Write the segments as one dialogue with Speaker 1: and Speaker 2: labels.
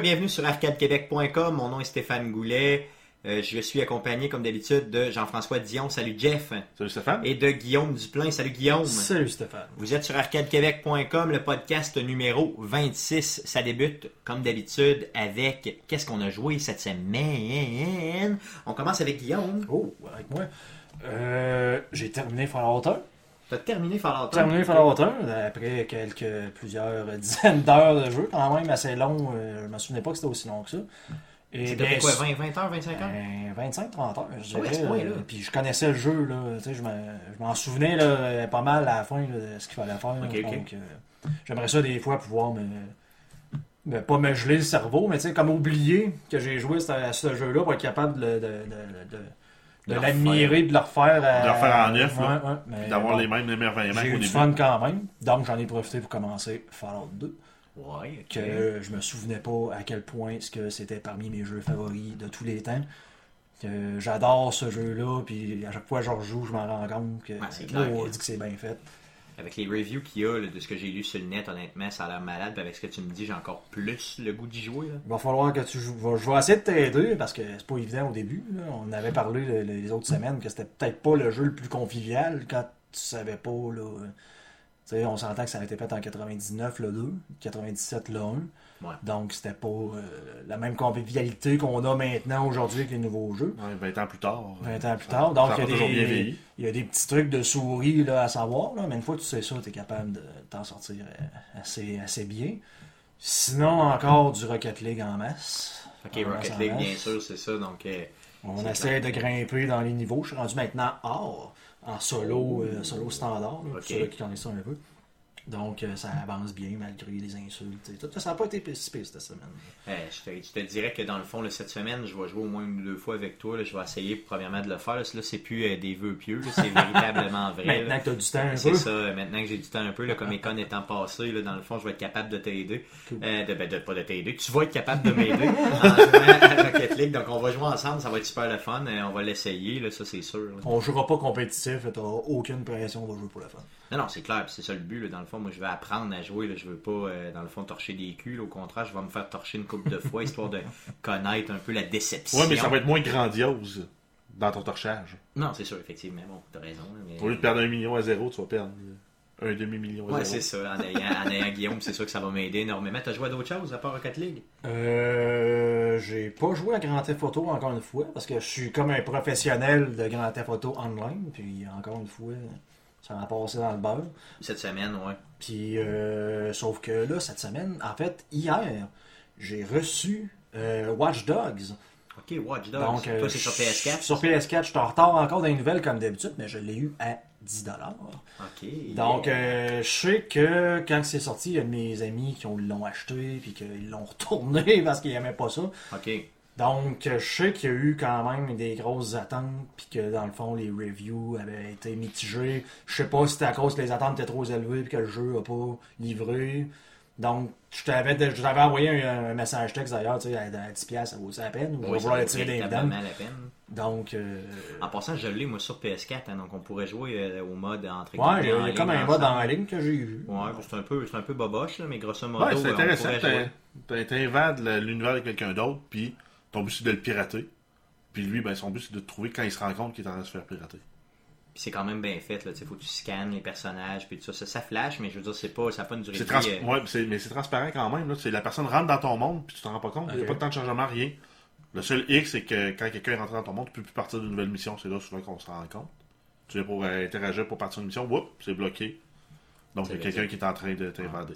Speaker 1: Et bienvenue sur arcadequebec.com. Mon nom est Stéphane Goulet. Euh, je suis accompagné, comme d'habitude, de Jean-François Dion. Salut Jeff.
Speaker 2: Salut Stéphane.
Speaker 1: Et de Guillaume Duplain. Salut Guillaume.
Speaker 3: Salut Stéphane.
Speaker 1: Vous êtes sur arcadequebec.com, le podcast numéro 26. Ça débute, comme d'habitude, avec qu'est-ce qu'on a joué cette semaine? On commence avec Guillaume.
Speaker 3: Oh, avec moi. Euh, j'ai terminé Fallout 1.
Speaker 1: T'as terminé Fallout 1.
Speaker 3: Terminé Fallout 1, après quelques, plusieurs dizaines d'heures de jeu, quand même assez long. euh, je me souvenais pas que c'était aussi long que ça.
Speaker 1: C'était quoi, 20, 20 heures, 25 heures?
Speaker 3: ben, 25-30 heures, je
Speaker 1: Ah
Speaker 3: dirais.
Speaker 1: point-là.
Speaker 3: euh, Puis je connaissais le jeu, là. Tu sais, je me- je m'en souvenais là, pas mal à la fin là, de ce qu'il fallait faire. Euh, j'aimerais ça des fois pouvoir me. pas me geler le cerveau, mais tu sais, comme oublier que j'ai joué à à ce jeu-là pour être capable de, de, de, de- de l'admirer, de le refaire. à-
Speaker 2: De le refaire en neuf,
Speaker 3: Ouais,
Speaker 2: là.
Speaker 3: ouais, mais
Speaker 2: D'avoir
Speaker 3: bon,
Speaker 2: les mêmes émerveillements
Speaker 3: J'ai
Speaker 2: qu'au
Speaker 3: eu du
Speaker 2: début.
Speaker 3: fun quand même. Donc j'en ai profité pour commencer Fallout 2.
Speaker 1: Ouais, ok.
Speaker 3: Que je me souvenais pas à quel point ce que c'était parmi mes jeux favoris de tous les temps. Que j'adore ce jeu-là, puis à chaque fois que je rejoue, je m'en rends compte que
Speaker 1: Ouais,
Speaker 3: dit que c'est bien fait.
Speaker 1: Avec les reviews qu'il y a, de ce que j'ai lu sur le net, honnêtement, ça a l'air malade. Puis avec ce que tu me dis, j'ai encore plus le goût d'y jouer.
Speaker 3: Il va falloir que tu joues. Je vais essayer de t'aider parce que c'est pas évident au début. On avait parlé le- le- les autres semaines que c'était peut-être pas le jeu le plus convivial quand tu savais pas. Là, on s'entend que ça a été fait en 99 le 2, 97 le 1.
Speaker 1: Ouais.
Speaker 3: Donc c'était pas euh, la même convivialité qu'on a maintenant aujourd'hui avec les nouveaux jeux.
Speaker 2: Ouais, 20 ans plus tard.
Speaker 3: 20 ans plus
Speaker 2: Ça-
Speaker 3: tard. Donc, il y, a des,
Speaker 2: vieilli.
Speaker 3: il y a des petits trucs de souris là, à savoir, là, mais une fois que tu sais ça, tu es capable de t'en sortir euh, assez, assez bien. Sinon, encore du Rocket League en masse.
Speaker 1: Ok,
Speaker 3: En
Speaker 1: Rocket
Speaker 3: masse,
Speaker 1: League,
Speaker 3: masse.
Speaker 1: bien sûr, c'est ça. Donc, euh,
Speaker 3: On essaie de grimper dans les niveaux. Je suis rendu maintenant hors, en solo, euh, solo standard, là,
Speaker 1: Ok.
Speaker 3: pour ceux qui connaissent ça un peu. Donc, euh, ça avance bien malgré les insultes. tout. Ça n'a pas été pire cette semaine.
Speaker 1: euh, je, te, je te dirais que dans le fond, là, cette semaine, je vais jouer au moins une ou deux fois avec toi. là. Je vais essayer, premièrement, de le faire. Là, Là, c'est plus euh, des vœux pieux. C'est véritablement vrai.
Speaker 3: Maintenant que tu as du temps un
Speaker 1: C'est
Speaker 3: peu.
Speaker 1: ça, euh, maintenant que j'ai du temps un peu, là, comme Econ étant passé, dans le fond, je vais être capable de t'aider. De, ben, de- pas de t'aider, tu vas être capable de m'aider en jouant à Rocket League. Donc, on va jouer ensemble, ça va être super le fun. On va l'essayer, ça c'est sûr.
Speaker 3: On jouera pas compétitif, tu aucune pression, on va jouer pour le fun.
Speaker 1: Non, non, c'est clair, puis c'est ça le but. Là, dans le fond, moi, je vais apprendre à jouer. Là, je veux pas, euh, dans le fond, torcher des culs. là. Au contraire, je vais me faire torcher une couple de fois, histoire de connaître un peu la déception.
Speaker 2: Ouais, mais ça va être moins grandiose dans ton torchage.
Speaker 1: Non, c'est sûr, effectivement. Bon, t'as raison. mais...
Speaker 2: Au lieu de perdre un million à zéro, tu vas perdre un demi-million à
Speaker 1: Ouais,
Speaker 2: zéro.
Speaker 1: c'est ça. En ayant, en ayant Guillaume, c'est sûr que ça va m'aider énormément. T'as joué à d'autres choses à part Rocket League?
Speaker 3: Euh, j'ai pas joué à Grand Theft Auto encore une fois parce que je suis comme un professionnel de Grand Theft Auto online puis encore une fois ça m'a passé dans le beurre.
Speaker 1: Cette semaine, ouais.
Speaker 3: Puis euh, sauf que là cette semaine, en fait hier, j'ai reçu euh, Watch Dogs.
Speaker 1: Ok, Watch Dogs.
Speaker 3: Donc, euh,
Speaker 1: Toi, c'est sur
Speaker 3: je-
Speaker 1: PS4?
Speaker 3: Sur PS4, je suis en retard encore dans les nouvelles comme d'habitude, mais je l'ai eu à 10
Speaker 1: Ok.
Speaker 3: Donc, euh, je sais que quand c'est sorti, il y a de mes amis qui ont- l'ont acheté puis qu'ils l'ont retourné parce qu'ils n'aimaient pas ça.
Speaker 1: Ok.
Speaker 3: Donc, je sais qu'il y a eu quand même des grosses attentes, puis que dans le fond, les reviews avaient été mitigées. Je sais pas si c'était à cause que les attentes étaient trop élevées, puis que le jeu n'a pas livré. Donc, je t'avais je t'avais envoyé un, un message texte d'ailleurs, tu sais, à, à 10$, ça vaut ça la peine, ou je vais
Speaker 1: Oui,
Speaker 3: vouloir le tirer des dents.
Speaker 1: la peine.
Speaker 3: Donc, euh,
Speaker 1: En passant, je l'ai, moi, sur PS4, hein, donc on pourrait jouer euh, au mode entre
Speaker 3: ouais, il y a comme un mode en ligne que j'ai vu.
Speaker 1: Ouais, c'est un peu, c'est un peu boboche, là, mais grosso modo,
Speaker 2: Ouais, c'est
Speaker 1: on
Speaker 2: intéressant.
Speaker 1: jouer.
Speaker 2: t'in- T'invades l'univers de quelqu'un d'autre, puis ton but c'est de le pirater. Puis lui, ben, son but c'est de te trouver quand il se rend compte qu'il est en train de se faire pirater.
Speaker 1: Puis c'est quand même bien fait, là, tu sais, faut que tu scannes les personnages, puis tout ça, ça, ça flash, mais je veux dire, c'est pas, ça n'a pas une durée
Speaker 2: C'est
Speaker 1: de
Speaker 2: trans-
Speaker 1: vie. euh,
Speaker 2: ouais, c'est- mais c'est transparent quand même. Là. C'est la personne rentre dans ton monde, puis tu t'en rends pas compte. Il n'y a pas de temps de changement, rien. Le seul X, c'est que quand quelqu'un est rentré dans ton monde, tu peux plus partir d'une nouvelle mission. C'est là souvent qu'on se rend compte. Tu viens pour euh, interagir pour partir d'une mission, whoop, c'est bloqué. Donc il y a
Speaker 1: C'est
Speaker 2: quelqu'un qui est en train de t'invader.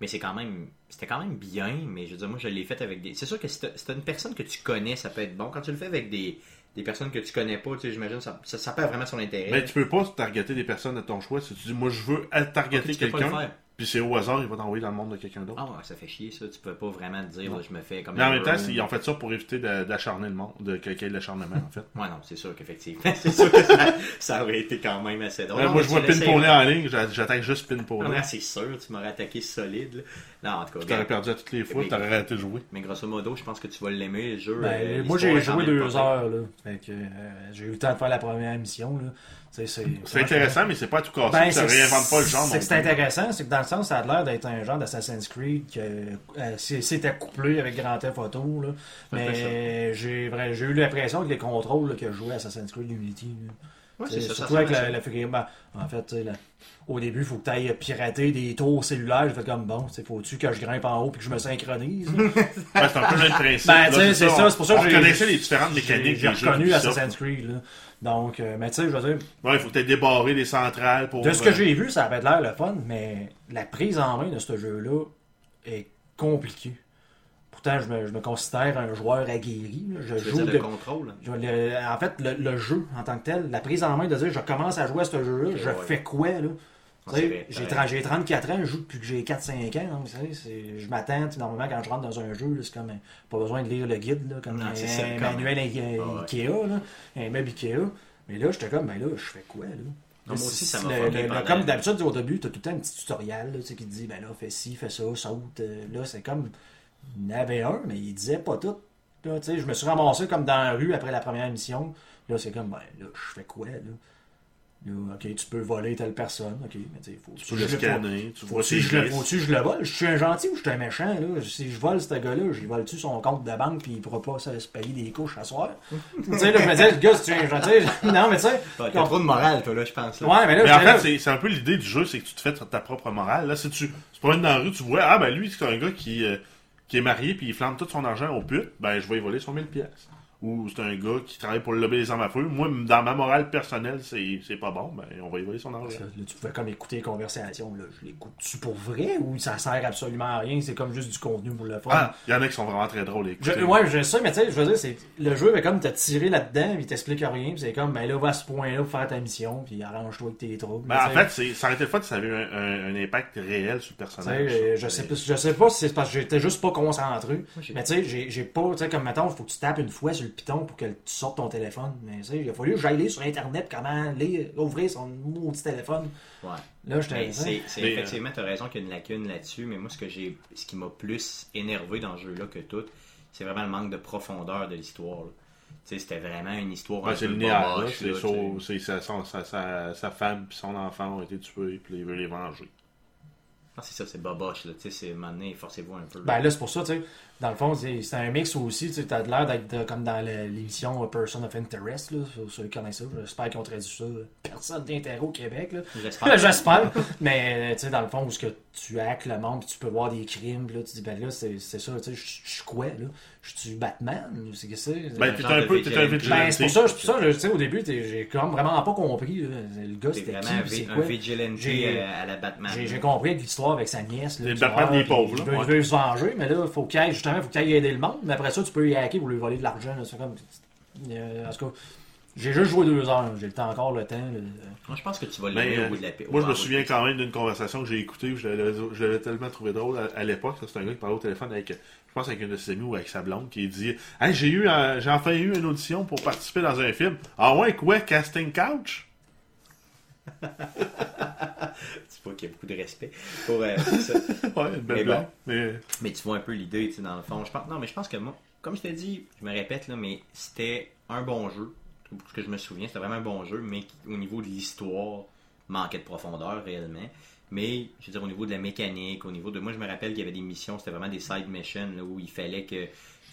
Speaker 1: Mais c'est quand même, c'était quand même bien, mais je veux dire, moi, je l'ai fait avec des. C'est sûr que si t'as une personne que tu connais, ça peut être bon. Quand tu le fais avec des, des personnes que tu connais pas, tu sais, j'imagine, ça, ça, ça perd vraiment son intérêt.
Speaker 2: Mais tu peux pas targeter des personnes de ton choix. Si tu dis, moi je veux targeter
Speaker 1: le
Speaker 2: quelqu'un. Puis c'est au hasard, il va t'envoyer dans le monde de quelqu'un d'autre.
Speaker 1: Ah ouais, ça fait chier, ça. Tu peux pas vraiment te dire, là, je me fais comme
Speaker 2: Mais en même temps, ils ont fait ça pour éviter d'acharner le monde, de quelqu'un de l'acharnement, en fait.
Speaker 1: Ouais, non, c'est sûr qu'effectivement, c'est sûr que ça, ça aurait été quand même assez drôle. Non,
Speaker 2: moi, je vois
Speaker 1: ouais.
Speaker 2: en ligne, j'a- j'attaque juste Pinpoller.
Speaker 1: Ah, c'est sûr, tu m'aurais attaqué solide. Là. Non, en tout cas,
Speaker 2: Tu t'aurais perdu à toutes les fois, tu t'aurais arrêté de jouer.
Speaker 1: mais grosso modo, je pense que tu vas l'aimer, le jeu.
Speaker 3: Ben,
Speaker 1: euh,
Speaker 3: moi, j'ai joué deux heures, là. Fait que, euh, j'ai eu le temps de faire la première mission, là. C'est
Speaker 2: intéressant, mais c'est pas à tout casser.
Speaker 3: Ben,
Speaker 2: ça réinvente pas le genre.
Speaker 3: C'est intéressant, c'est que dans le sens, ça a l'air d'être un genre d'Assassin's Creed que euh, c'était couplé avec Grand Theft Auto. Là. Mais j'ai eu l'impression que les contrôles là, que je jouais à Assassin's Creed Unity.
Speaker 1: Ouais, c'est ça, ça
Speaker 3: surtout avec la, la figure. ben, en fait, au début, il faut que tu ailles pirater des tours cellulaires. Je fais comme bon, faut-tu que je grimpe en haut et que je me synchronise?
Speaker 2: c'est un peu le principe.
Speaker 3: Ben, c'est ça, c'est pour ça que j'ai-
Speaker 2: reconnaissait les différentes mécaniques
Speaker 3: j'ai reconnu. Assassin's Creed. Là. Donc, euh, mais tu sais, je veux dire,
Speaker 2: Ouais, il faut peut-être débarrer les centrales pour.
Speaker 3: de ce que
Speaker 2: euh,
Speaker 3: j'ai vu, ça avait l'air le fun, mais la prise en main de ce jeu-là est compliquée. Pourtant, je me, je me considère un joueur aguerri. là. Je
Speaker 1: Tu veux
Speaker 3: joue
Speaker 1: dire
Speaker 3: de-
Speaker 1: le contrôle?
Speaker 3: je- le- en fait, le, le jeu en tant que tel, la prise en main de dire je commence à jouer à ce jeu-là, je
Speaker 1: ouais.
Speaker 3: fais quoi là? J'ai
Speaker 1: t'as
Speaker 3: tra- j'ai 34 ans, je joue depuis que j'ai 4-5 ans. donc, tu sais, c'est- je m'attends, normalement, quand je rentre dans un jeu, c'est comme, euh, pas besoin de lire le guide, là, comme
Speaker 1: Non,
Speaker 3: un,
Speaker 1: c'est ça,
Speaker 3: un
Speaker 1: comme-
Speaker 3: manuel
Speaker 1: Ah ouais.
Speaker 3: Ikea, là, un meuble Ikea. Mais là, j'étais comme, ben là, je fais quoi, là?
Speaker 1: moi aussi, ça m'a
Speaker 3: Comme d'habitude, au début, t'as tout le temps un petit tutoriel là, tu sais, qui te dit, ben là, fais ci, fais ça, saute. euh, Là, c'est comme, il y en avait un, mais il disait pas tout. Là, tu sais, je me suis ramassé comme dans la rue après la première mission. Là, c'est comme, ben là, je fais quoi, là? Ok, tu peux voler telle personne, ok, mais tu sais, faut
Speaker 2: Tu peux le scanner, tu vois ses
Speaker 3: je le- faut-tu je le vole? Je suis un gentil ou je suis un méchant, là? Si je vole ce gars-là, je lui vole-tu son compte de banque puis il pourra pas se payer des couches à soir? tu sais, là, je me disais, le gars, si tu es un gentil, non, mais tu sais.
Speaker 1: T'as trop de morale, toi, là, je pense. là.
Speaker 3: Ouais, mais là,
Speaker 2: Mais en
Speaker 3: là-
Speaker 2: fait, c'est- c'est un peu l'idée du jeu, c'est que tu te fais ta propre morale. Là, si tu te promènes dans la rue, tu vois, ah ben lui, c'est un gars qui, euh, qui est marié puis il flambe tout son argent au pute, ben je vais y voler son 1000 pièces. Ou c'est un gars qui travaille pour le lobby des armes à feu. Moi, dans ma morale personnelle, c'est c'est pas bon, ben on va y voler son argent.
Speaker 3: Là, tu pouvais comme écouter les conversations. Là. Je l'écoute-tu pour vrai ou ça sert absolument à rien? C'est comme juste du contenu pour le fun.
Speaker 2: Ah, il y en a qui sont vraiment très drôles à
Speaker 3: Je, ouais, je sais, mais tu sais, je veux dire, c'est, le jeu va comme te tirer là-dedans, il t'explique rien, puis c'est comme, ben là, va à ce point-là pour faire ta mission, puis arrange-toi avec tes troubles.
Speaker 2: Ben, en fait, c'est- ça aurait été le fun si ça avait eu un, un- un impact réel sur le personnage.
Speaker 3: je sais pas, je sais pas si c'est parce que j'étais juste pas concentré. Mais tu sais, j'ai, j'ai pas, tu sais, comme mettons, faut que tu tapes une fois sur le piton pour que tu sortes ton téléphone. Mais tu sais, il a fallu que j'aille sur Internet comment lire, ouvrir son maudit téléphone.
Speaker 1: Ouais.
Speaker 3: Là, j'étais.
Speaker 1: C'est, c'est
Speaker 2: Mais,
Speaker 1: effectivement, t'as raison qu'il y a une lacune là-dessus, mais moi, ce que j'ai, ce qui m'a plus énervé dans ce jeu-là que tout, c'est vraiment le manque de profondeur de l'histoire. là. Tu sais, c'était vraiment une histoire
Speaker 2: Ouais,
Speaker 1: un
Speaker 2: c'est
Speaker 1: peu
Speaker 2: linéaire, là. C'est
Speaker 1: là, tu
Speaker 2: sa, sa, sa, sa femme et son enfant ont été tués, puis il veut les venger.
Speaker 1: Ah, c'est ça, c'est boboche, là. Tu sais, c'est, maintenant, forcez-vous un peu.
Speaker 3: Ben là, c'est pour ça, tu sais. Dans le fond, c'est c'est un mix aussi. Tu as l'air d'être euh, comme dans le- l'émission Person of Interest, là, ceux qui connaissent ça. J'espère qu'ils ont traduit ça. Personne d'intérêt au Québec, là.
Speaker 1: J'espère.
Speaker 3: J'espère. Mais, tu sais, dans le fond, où ce que tu hackes le monde, puis tu peux voir des crimes, puis là, tu dis, ben là, c'est c'est ça, tu sais, je suis quoi, là? Je suis Batman? ou C'est que c'est?
Speaker 2: Ben, t'es un peu, t'es un.
Speaker 3: Ben, c'est pour ça, c'est pour ça, je- tu sais, au début, j'ai comme vraiment pas compris, là. Le gars, c'était qui, c'est
Speaker 1: vi- un
Speaker 3: quoi?
Speaker 1: vigilante
Speaker 3: J'ai-
Speaker 1: euh, à la Batman.
Speaker 3: J'ai compris avec l'histoire avec sa nièce. là, qui
Speaker 2: Batman des pauvres,
Speaker 3: Il
Speaker 2: là,
Speaker 3: veut, il se venger, mais là, faut qu'il justement, faut qu'il aille aider le monde. Mais après ça, tu peux y hacker pour lui voler de l'argent. C'est comme. euh, en tout cas, j'ai juste joué deux heures. J'ai le temps encore le temps.
Speaker 1: Moi, je pense que tu vas
Speaker 2: Ben,
Speaker 1: l'aimer
Speaker 2: euh,
Speaker 1: au bout de la paix.
Speaker 2: moi, je me souviens quand même d'une conversation que j'ai écoutée, où je l'avais tellement trouvé drôle à, à l'époque. C'est un gars qui parlait au téléphone avec, je pense, avec une de ses amies ou avec sa blonde, qui dit Hey, j'ai eu, un- j'ai enfin eu une audition pour participer dans un film. Ah ouais, quoi, casting couch?
Speaker 1: C'est pas qu'il y a beaucoup de respect pour euh, ça.
Speaker 2: Ouais, belle
Speaker 1: Mais
Speaker 2: blague.
Speaker 1: bon.
Speaker 2: Mais
Speaker 1: Mais tu vois un peu l'idée, tu sais, dans le fond. Je pense, non, mais je pense que moi, comme je t'ai dit, je me répète, là, mais c'était un bon jeu. Pour ce que je me souviens, c'était vraiment un bon jeu, mais qui, au niveau de l'histoire, manquait de profondeur réellement. Mais, je veux dire, au niveau de la mécanique, au niveau de. Moi, je me rappelle qu'il y avait des missions, c'était vraiment des side missions, là, où il fallait que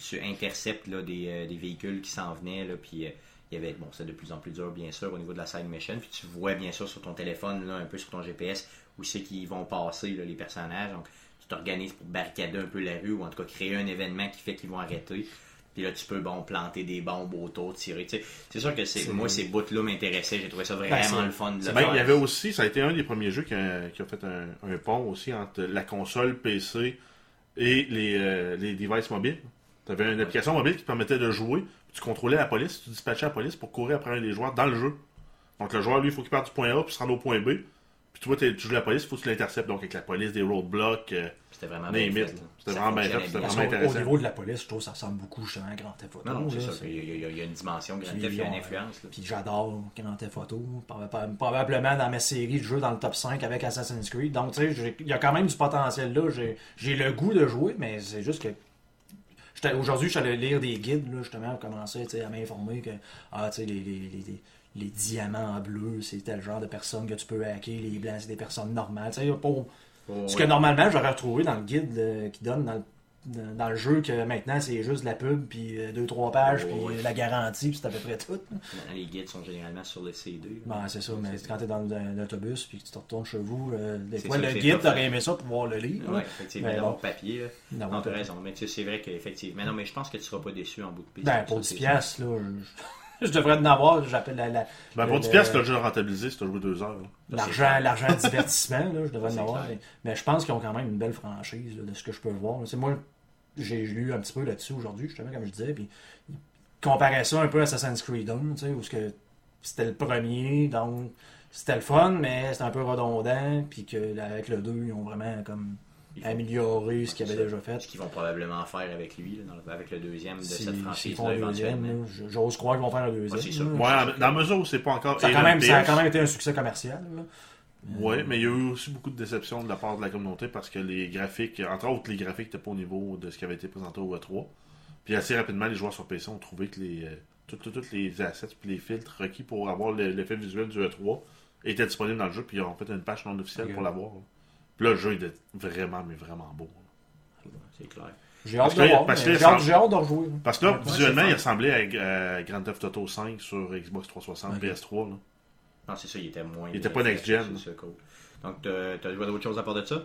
Speaker 1: tu interceptes là, des, euh, des véhicules qui s'en venaient, là, puis. euh, il y avait, bon, c'est de plus en plus dur, bien sûr, au niveau de la side mission. Puis tu vois, bien sûr, sur ton téléphone, là, un peu sur ton GPS, où c'est qu'ils vont passer, là, les personnages. Donc, tu t'organises pour barricader un peu la rue, ou en tout cas créer un événement qui fait qu'ils vont arrêter. Puis là, tu peux, bon, planter des bombes autour, tirer. C'est sûr que c'est, moi, ces bouts-là m'intéressaient. J'ai trouvé ça vraiment
Speaker 3: Ben, c'est-
Speaker 1: le fun de le
Speaker 2: ben,
Speaker 1: faire.
Speaker 2: il y avait aussi, ça a été un des premiers jeux qui a, qui a fait un, un pont aussi entre la console PC et les, euh, les devices mobiles. Tu avais une application mobile qui te permettait de jouer, tu contrôlais la police, tu dispatchais la police pour courir après un des joueurs dans le jeu. Donc le joueur, lui, il faut qu'il parte du point A puis se rendre au point B. Puis tu vois, t'es- tu joues la police, il faut que tu l'interceptes. Donc avec la police, des roadblocks. euh,
Speaker 1: C'était vraiment bien fait.
Speaker 2: C'était
Speaker 1: Ça
Speaker 2: vraiment bien fait, c'était vraiment
Speaker 3: qu'au- au
Speaker 2: intéressant.
Speaker 3: niveau de la police, je trouve que ça ressemble beaucoup justement à Grand Theft Auto.
Speaker 1: Non, non, c'est
Speaker 3: là,
Speaker 1: sûr
Speaker 3: c'est-
Speaker 1: qu'il y, a- il y a- il y a une dimension Grand Theft, il y a une influence. là.
Speaker 3: Puis j'adore Grand Theft Auto. Proba- proba- Probablement dans ma série de jeux dans le top 5 avec Assassin's Creed. Donc, tu sais, il y a quand même du potentiel là. J'ai le goût de jouer, mais c'est juste que. Aujourd'hui, je suis allé lire des guides, là, justement, pour commencer à m'informer que ah, les, les, les, les- diamants en bleu, c'est tel genre de personnes que tu peux hacker. Les blancs, c'est des personnes normales. Pour- Ce que normalement j'aurais retrouvé dans le guide euh, qui donne dans le, dans, dans le jeu que maintenant c'est juste la pub, puis euh, deux, trois pages,
Speaker 1: Oh,
Speaker 3: puis
Speaker 1: ouais.
Speaker 3: euh, la garantie, puis c'est à peu près tout.
Speaker 1: les guides sont généralement sur le CD.
Speaker 3: Ben, c'est ça, mais quand t'es dans le- l'autobus, puis que tu te retournes chez vous, euh, des fois le guide,
Speaker 1: hein.
Speaker 3: aimé ça pour voir le livre.
Speaker 1: Oui, effectivement,
Speaker 3: Mais
Speaker 1: d'avoir
Speaker 3: bon.
Speaker 1: papier. là. Non, t'as
Speaker 3: papier.
Speaker 1: raison. Mais tu sais, c'est vrai qu'effectivement. Non, mais je pense que tu seras pas déçu en bout de piste.
Speaker 3: Ben, pour
Speaker 1: c'est
Speaker 3: 10
Speaker 1: sûr.
Speaker 3: piastres, là, je, je devrais en avoir, j'appelle la, la-
Speaker 2: Ben, pour
Speaker 3: le-
Speaker 2: 10 piastres, t'as le jeu rentabilisé si t'as joué deux heures.
Speaker 3: l'argent, l'argent divertissement, là, je devrais en avoir. Mais, mais je pense qu'ils ont quand même une belle franchise, là, de ce que je peux voir. C'est moi, j'ai lu un petit peu là-dessus aujourd'hui, justement, comme je disais, puis ils comparaient ça un peu à Assassin's Creed 1, tu sais, où ce que c'était le premier, donc c'était le fun, mais c'était un peu redondant, puis que avec le 2, ils ont vraiment comme ce avaient
Speaker 1: ça.
Speaker 3: déjà fait.
Speaker 1: Ce qu'ils vont probablement faire avec lui, là, dans le- avec le deuxième de
Speaker 3: Si-
Speaker 1: cette franchise
Speaker 3: font un deuxième,
Speaker 1: éventuellement.
Speaker 3: là, j'ose croire qu'ils vont faire un deuxième.
Speaker 1: Ouais, c'est sûr.
Speaker 3: là.
Speaker 2: Ouais, dans la mesure où c'est pas encore.
Speaker 3: Ça a, quand même, ça a quand même été un succès commercial. là.
Speaker 2: Ouais, mais il y a eu aussi beaucoup de déceptions de la part de la communauté parce que les graphiques, entre autres, les graphiques n'étaient pas au niveau de ce qui avait été présenté au E3. Puis assez rapidement, les joueurs sur PC ont trouvé que les, euh, tout- tout- tous les assets puis les filtres requis pour avoir le- l'effet visuel du E3 étaient disponibles dans le jeu. Puis ils ont fait une page non officielle pour l'avoir. Puis là, le jeu est vraiment, mais vraiment beau.
Speaker 1: C'est clair.
Speaker 3: J'ai hâte de rejouer. là.
Speaker 2: Parce que là,
Speaker 3: Ouais,
Speaker 2: visuellement, il ressemblait à euh, Grand Theft Auto 5 sur Xbox 360,
Speaker 3: Ok.
Speaker 2: PS3. Là.
Speaker 1: Non, c'est ça, il était moins.
Speaker 2: Il était pas next-gen.
Speaker 1: cool. Donc, t'as joué à d'autres choses à part de ça?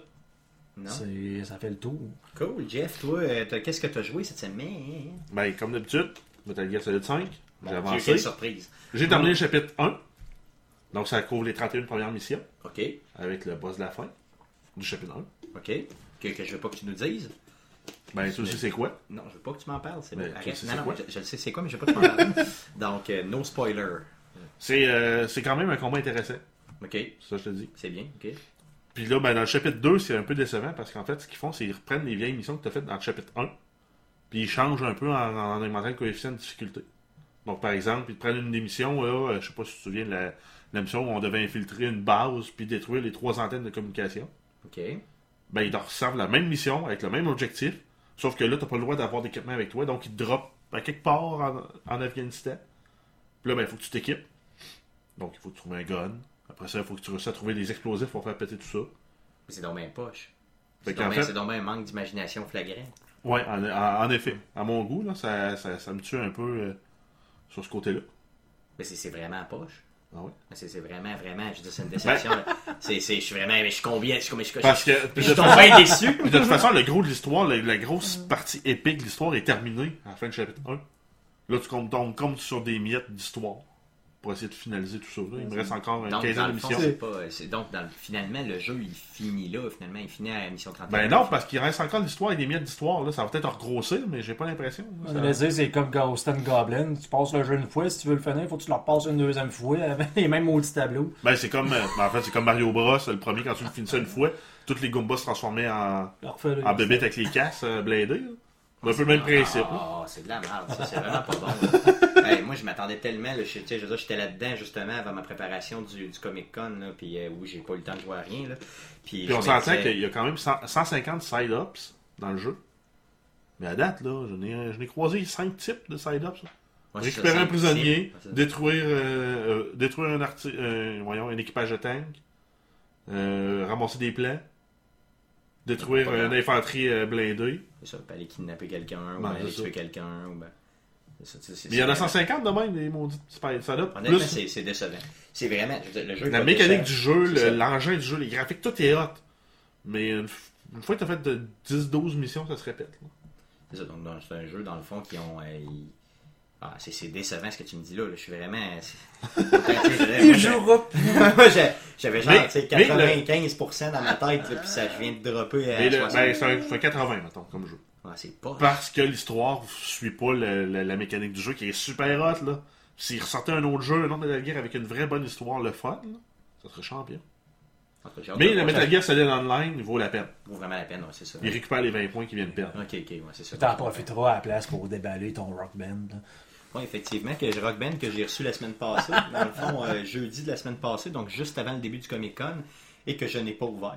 Speaker 1: Non?
Speaker 3: C'est- Ça fait le tour.
Speaker 1: Cool, Jeff, toi, euh, qu'est-ce que t'as joué cette semaine?
Speaker 2: Ben, comme d'habitude, Metal Gear Solid 5, j'ai avancé.
Speaker 1: quelle surprise.
Speaker 2: J'ai terminé le chapitre 1. Donc, ça couvre les 31 premières missions
Speaker 1: Ok,
Speaker 2: avec le boss de la fin du chapitre 1.
Speaker 1: ok. Que, que je veux pas que tu nous dises.
Speaker 2: Ben, tu sais, c'est quoi?
Speaker 1: Non, je veux pas que tu m'en parles, c'est
Speaker 2: Mais
Speaker 1: bon.
Speaker 2: tu
Speaker 1: Arrête.
Speaker 2: sais
Speaker 1: Non, non,
Speaker 2: quoi?
Speaker 1: je, sais c'est quoi, mais je veux pas que tu m'en parles. Donc, euh, no spoiler.
Speaker 2: C'est euh, c'est quand même un combat intéressant.
Speaker 1: Ok,
Speaker 2: Ça, je te dis.
Speaker 1: c'est bien, ok.
Speaker 2: Puis là, ben, dans le chapitre 2, c'est un peu décevant parce qu'en fait, ce qu'ils font, c'est qu'ils reprennent les vieilles missions que tu as faites dans le chapitre 1. Puis ils changent un peu en, en augmentant le coefficient de difficulté. Donc, par exemple, ils te prennent une des missions, là, euh, je sais pas si tu te souviens de la, la mission où on devait infiltrer une base puis détruire les trois antennes de communication.
Speaker 1: Ok,
Speaker 2: ben, ils te resservent la même mission avec le même objectif, sauf que là, t'as pas le droit d'avoir d'équipement avec toi, donc ils te droppent à quelque part en, en Afghanistan. Puis là, ben, il faut que tu t'équipes. Donc, il faut que tu trouves un gun. Après ça, il faut que tu réussisses à trouver des explosifs pour faire péter tout ça.
Speaker 1: Mais c'est donc bien poche. C'est donc
Speaker 2: fait-
Speaker 1: donc un manque d'imagination flagrant.
Speaker 2: Ouais, en, en- en effet. À mon goût, là, ça, ça, ça me tue un peu euh, sur ce côté-là.
Speaker 1: Mais c'est vraiment poche.
Speaker 2: Ah ouais?
Speaker 1: Mais C'est vraiment, vraiment, je dire, c'est une déception. C'est, c'est, je suis vraiment, mais je suis combien, je suis combien, je suis
Speaker 2: Parce que,
Speaker 1: je suis bien déçu.
Speaker 2: de toute façon, le gros de l'histoire, la, la grosse partie épique de l'histoire est terminée à la fin du chapitre 1. Là, tu comptes donc comme sur des miettes d'histoire pour essayer de finaliser tout ça. là. Il me reste encore une quinzaine de
Speaker 1: le fond,
Speaker 2: missions.
Speaker 1: c'est pas, c'est donc, dans le- finalement, le jeu, il finit là, finalement, il finit à la mission 31.
Speaker 2: Ben non, parce qu'il reste encore de l'histoire et des miettes d'histoire. Là. Ça va peut-être regrossir, mais j'ai pas l'impression. Ça-
Speaker 3: c'est comme Ghost and Goblin. Tu passes le jeu une fois, si tu veux le finir, faut que tu le repasses une deuxième fois avec les mêmes maudits tableaux.
Speaker 2: Ben, c'est comme, euh, ben, en fait, c'est comme Mario Bros. Le premier, quand tu le finissais une fois, toutes les Goombas se transformaient en, en bébêtes avec les casses euh, blindées. là. Un peu le même principe.
Speaker 1: Ah, c'est de la merde, ça, c'est vraiment pas bon. Hey, moi, je m'attendais tellement, là, je, tu sais, je veux dire, j'étais là-dedans, justement, avant ma préparation du, du Comic-Con, là, puis euh, où j'ai pas eu le temps de jouer à rien, là. Puis,
Speaker 2: on s'entend qu'il y a quand même 100 150 side-ups dans le jeu. Mais à date, là, je n'ai, je n'ai croisé 5 types de side-ups.
Speaker 1: Ouais,
Speaker 2: Récupérer un prisonnier, détruire, euh, euh, détruire un, arti- voyons, un équipage de tank, ramasser des plans, détruire
Speaker 1: Pas
Speaker 2: une infanterie euh, blindée.
Speaker 1: C'est ça, puis aller kidnapper quelqu'un, ou
Speaker 2: Ben,
Speaker 1: aller tuer quelqu'un, ou ben.
Speaker 2: Mais il y en a
Speaker 1: c'est-
Speaker 2: 150 de même, des maudits side-ups.
Speaker 1: Honnêtement,
Speaker 2: Plus
Speaker 1: c'est c'est décevant. C'est vraiment. le jeu
Speaker 2: la
Speaker 1: pas
Speaker 2: mécanique
Speaker 1: décevant.
Speaker 2: du jeu, le- l'engin du jeu, les graphiques, tout est hot. Mais une, une fois que tu as fait de 10-12 missions, ça se répète.
Speaker 1: C'est ça, donc c'est un jeu dans le fond qui ont. euh, ils- Ah, c'est c'est décevant ce que tu me dis là. là. Je suis vraiment.
Speaker 3: Il jouera
Speaker 1: j'avais genre
Speaker 2: Mais-
Speaker 1: tu sais,
Speaker 2: mais le-
Speaker 1: 95% dans ma tête, là, puis ça vient de dropper à
Speaker 2: le-
Speaker 1: 60.
Speaker 2: ben, c'est un, c'est un 80, mettons, comme jeu.
Speaker 1: Ah, c'est pas.
Speaker 2: Parce que l'histoire suit pas le- le- la mécanique du jeu qui est super hot, là. S'il ressortait un autre jeu, un autre Metal Gear avec une vraie bonne histoire, le fun, là, ça serait champion.
Speaker 1: En
Speaker 2: Mais
Speaker 1: de
Speaker 2: le. Metal Gear Solid Online, il vaut la peine.
Speaker 1: Vaut vraiment la peine, ouais, c'est ça.
Speaker 2: Il récupère les 20 points qu'il vient de perdre.
Speaker 1: Ok, ok, ouais, c'est ça.
Speaker 3: T'en profiteras à la place pour déballer ton rock band. là.
Speaker 1: Oui, effectivement, que Rock Band que j'ai reçu la semaine passée, dans le fond, euh, jeudi de la semaine passée, donc juste avant le début du Comic Con, et que je n'ai pas ouvert.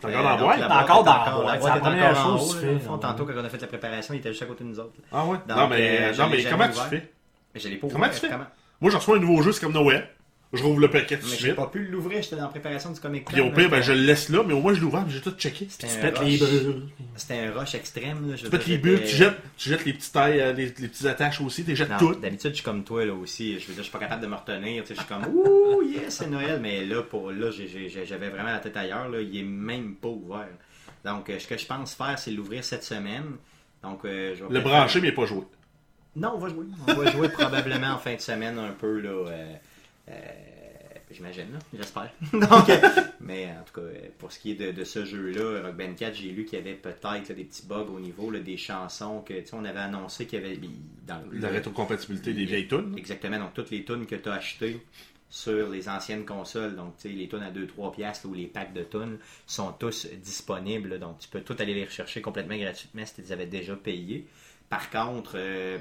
Speaker 2: T'as encore dans la
Speaker 1: donc,
Speaker 2: boîte?
Speaker 3: T'as encore dans la
Speaker 1: encore-
Speaker 3: boîte, c'est la première chose que tu fais.
Speaker 1: Tantôt, quand on a fait la préparation, il était juste à côté de nous autres.
Speaker 2: Ah ouais?
Speaker 1: Donc,
Speaker 2: non, mais,
Speaker 1: euh,
Speaker 2: comment tu fais?
Speaker 1: Mais je l'ai pas
Speaker 2: Comment
Speaker 1: ouvert.
Speaker 2: tu fais?
Speaker 1: Comment?
Speaker 2: Moi, je reçois un nouveau jeu, c'est comme Noël. Je rouvre le paquet tout de
Speaker 1: j'ai
Speaker 2: suite.
Speaker 1: pas pu l'ouvrir, j'étais dans la préparation du Comic Con.
Speaker 2: Puis au
Speaker 1: là,
Speaker 2: pire, ben, je le laisse là, mais au moins je l'ouvre, mais j'ai tout checké.
Speaker 1: c'était
Speaker 3: Tu
Speaker 1: un
Speaker 3: pètes
Speaker 1: rush.
Speaker 3: les bulles.
Speaker 1: C'était un rush extrême. Là, je
Speaker 2: Tu pètes les bulles, tu jettes, tu jettes les petites tailles, euh, les, les petites attaches aussi, tu les jettes toutes.
Speaker 1: D'habitude, je suis comme toi là aussi. Je veux dire, je suis pas capable de me retenir. tu sais, Je suis comme ouh yes, c'est Noël. Mais là, pour là, j'ai- j'ai- j'avais vraiment la tête ailleurs. Là, il est même pas ouvert. Donc, euh, ce que je pense faire, c'est l'ouvrir cette semaine. Donc, euh, je vais
Speaker 2: Le
Speaker 1: peut-être
Speaker 2: brancher, mais pas joué.
Speaker 1: Non, on va jouer. On va jouer probablement en fin de semaine un peu là. euh, J'imagine, là, j'espère. Donc, euh, mais en tout cas, euh, pour ce qui est de, de ce jeu-là, Rock Band 4, j'ai lu qu'il y avait peut-être des petits bugs au niveau là, des chansons que tu sais, on avait annoncé qu'il y avait dans le-
Speaker 2: La rétrocompatibilité des vieilles tunes.
Speaker 1: Exactement, donc toutes les tunes que tu as achetées sur les anciennes consoles, donc tu sais, les tunes à 2-3 piastres ou les packs de tunes sont tous disponibles, donc tu peux tout aller les rechercher complètement gratuitement si tu les avais déjà payés. Par contre, euh,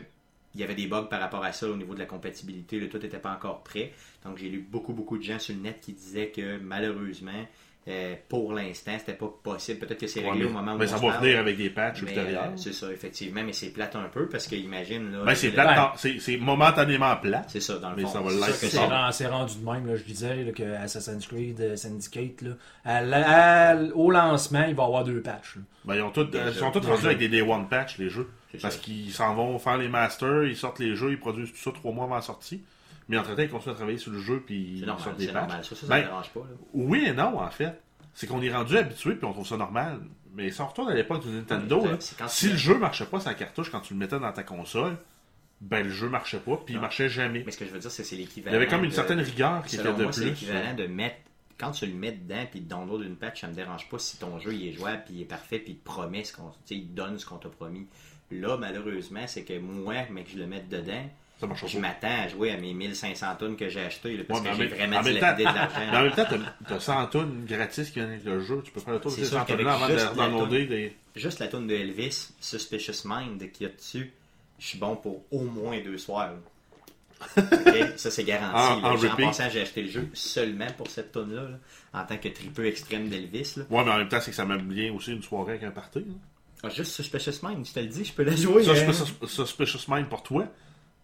Speaker 1: il y avait des bugs par rapport à ça au niveau de la compatibilité, le tout n'était pas encore prêt. Donc j'ai lu beaucoup beaucoup de gens sur le net qui disaient que malheureusement, euh, pour l'instant, c'était pas possible. Peut-être que c'est
Speaker 2: Ouais,
Speaker 1: réglé
Speaker 2: mais
Speaker 1: au moment où
Speaker 2: mais
Speaker 1: on
Speaker 2: ça va venir avec des patchs ultérieurs.
Speaker 1: euh, c'est ça, effectivement, mais c'est plate un peu parce que imagine là.
Speaker 2: Ben, c'est plate, c'est momentanément plate.
Speaker 1: C'est ça, dans le
Speaker 2: Mais
Speaker 1: fond.
Speaker 2: ça va
Speaker 1: C'est
Speaker 3: rendu de même, là, je disais, là, que Assassin's Creed euh, Syndicate, là, à la- à- au lancement, il va y avoir deux patchs.
Speaker 2: Ben, ils, ont
Speaker 1: Déjà.
Speaker 2: ils sont tous rendus avec des Day One patch, les jeux. Parce qu'ils s'en vont faire les masters, ils sortent les jeux, ils produisent tout ça trois mois avant la sortie. Mais entre-temps, ils continuent à travailler sur le jeu puis ils
Speaker 1: normal,
Speaker 2: sortent des patchs.
Speaker 1: normal. Ça, ça,
Speaker 2: Ben,
Speaker 1: me dérange pas. là.
Speaker 2: Oui et non, en fait. C'est qu'on est rendu habitué puis on trouve ça normal. Mais si on retourne à l'époque du Nintendo, là, si le jeu marchait pas sa cartouche quand tu le mettais dans ta console, ben le jeu marchait pas puis il marchait jamais.
Speaker 1: Mais ce que je veux dire, c'est c'est
Speaker 2: Il
Speaker 1: l'équivalent.
Speaker 2: y avait comme une
Speaker 1: de-
Speaker 2: certaine rigueur qui était de
Speaker 1: moi, c'est l'équivalent de mettre. Quand tu le mets dedans, puis tu download une patch, ça me dérange pas si ton jeu il est jouable, puis il est parfait, puis il te promet ce qu'on. Il te donne ce qu'on t'a promis. Là, malheureusement, c'est que moi, mais que je le mette dedans,
Speaker 2: Ça
Speaker 1: je m'attends à jouer à mes 1500 tonnes que j'ai achetées, parce
Speaker 2: Ouais,
Speaker 1: que j'ai vraiment dilapidé de l'argent.
Speaker 2: En même temps, t'as- t'as 100 tonnes gratis qui viennent avec le jeu. Tu peux faire le tour de
Speaker 1: C'est
Speaker 2: ces
Speaker 1: sûr
Speaker 2: 100
Speaker 1: qu'avec
Speaker 2: tonnes avant des.
Speaker 1: Juste la tune de Elvis, Suspicious Mind, qu'il y a dessus, je suis bon pour au moins deux soirs. là. Ok? Ça, c'est garanti.
Speaker 2: En-
Speaker 1: passant, j'ai acheté le jeu seulement pour cette tune-là, là, en tant que tripeux extrême d'Elvis.
Speaker 2: Ouais, mais en même temps, c'est que ça m'aime bien aussi une soirée avec un party. là.
Speaker 1: Ah, juste Suspicious Mind, je te le dis, je peux la jouer.
Speaker 2: Ça,
Speaker 1: hein.
Speaker 2: je fais sus- Suspicious Mind pour toi.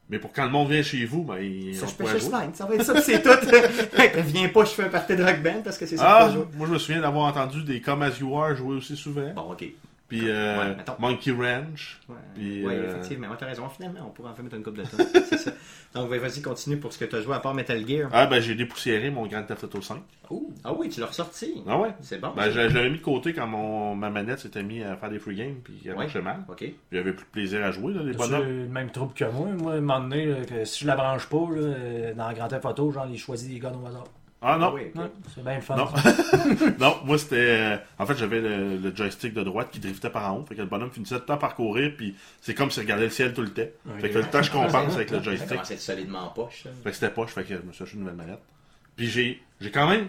Speaker 2: Mais pour quand le monde vient chez vous, ben, ils vont pouvoir
Speaker 1: Suspicious. Mind, ça va être ça, c'est tout. Viens pas, je fais un party de rock band parce que c'est ça
Speaker 2: Ah,
Speaker 1: que je
Speaker 2: moi je me souviens d'avoir entendu des Come As You Are jouer aussi souvent.
Speaker 1: Bon, ok.
Speaker 2: Puis euh,
Speaker 1: Ouais.
Speaker 2: Monkey Ranch.
Speaker 1: Ouais,
Speaker 2: Puis,
Speaker 1: ouais,
Speaker 2: euh,
Speaker 1: effectivement, ouais, t'as raison. Finalement, on pourrait en faire mettre une coupe de temps. c'est ça. Donc, ouais, vas-y, continue pour ce que t'as joué à part Metal Gear.
Speaker 2: Ah, ben j'ai dépoussiéré mon Grand Theft Auto 5.
Speaker 1: Ouh. Ah oui, tu l'as ressorti.
Speaker 2: Ah ouais?
Speaker 1: C'est bon.
Speaker 2: Ben, je, je l'avais mis de côté quand mon, ma manette s'était mis à faire des free games, puis elle marchait mal.
Speaker 1: Ok.
Speaker 2: Puis J'avais plus de plaisir à jouer, là, les
Speaker 3: C'est
Speaker 2: bonhommes.
Speaker 3: le même trouble que moi. Moi, à un moment donné, là, que si je la branche pas, là, euh, dans Grand Theft Auto, genre, il choisit des gars au hasard.
Speaker 2: Ah non,
Speaker 1: Ah oui.
Speaker 3: Ouais, c'est bien le fun.
Speaker 2: Non. non, moi c'était. euh, en fait, j'avais le, le joystick de droite qui driftait par en haut. Fait que le bonhomme finissait tout le temps par courir, puis c'est comme s'il regardait le ciel tout le temps. Fait que le temps, je compense avec le
Speaker 1: Ça
Speaker 2: joystick.
Speaker 1: commence à être solidement en poche. ça.
Speaker 2: Fait que c'était poche, fait que je me suis acheté une nouvelle manette. Puis j'ai, j'ai quand même.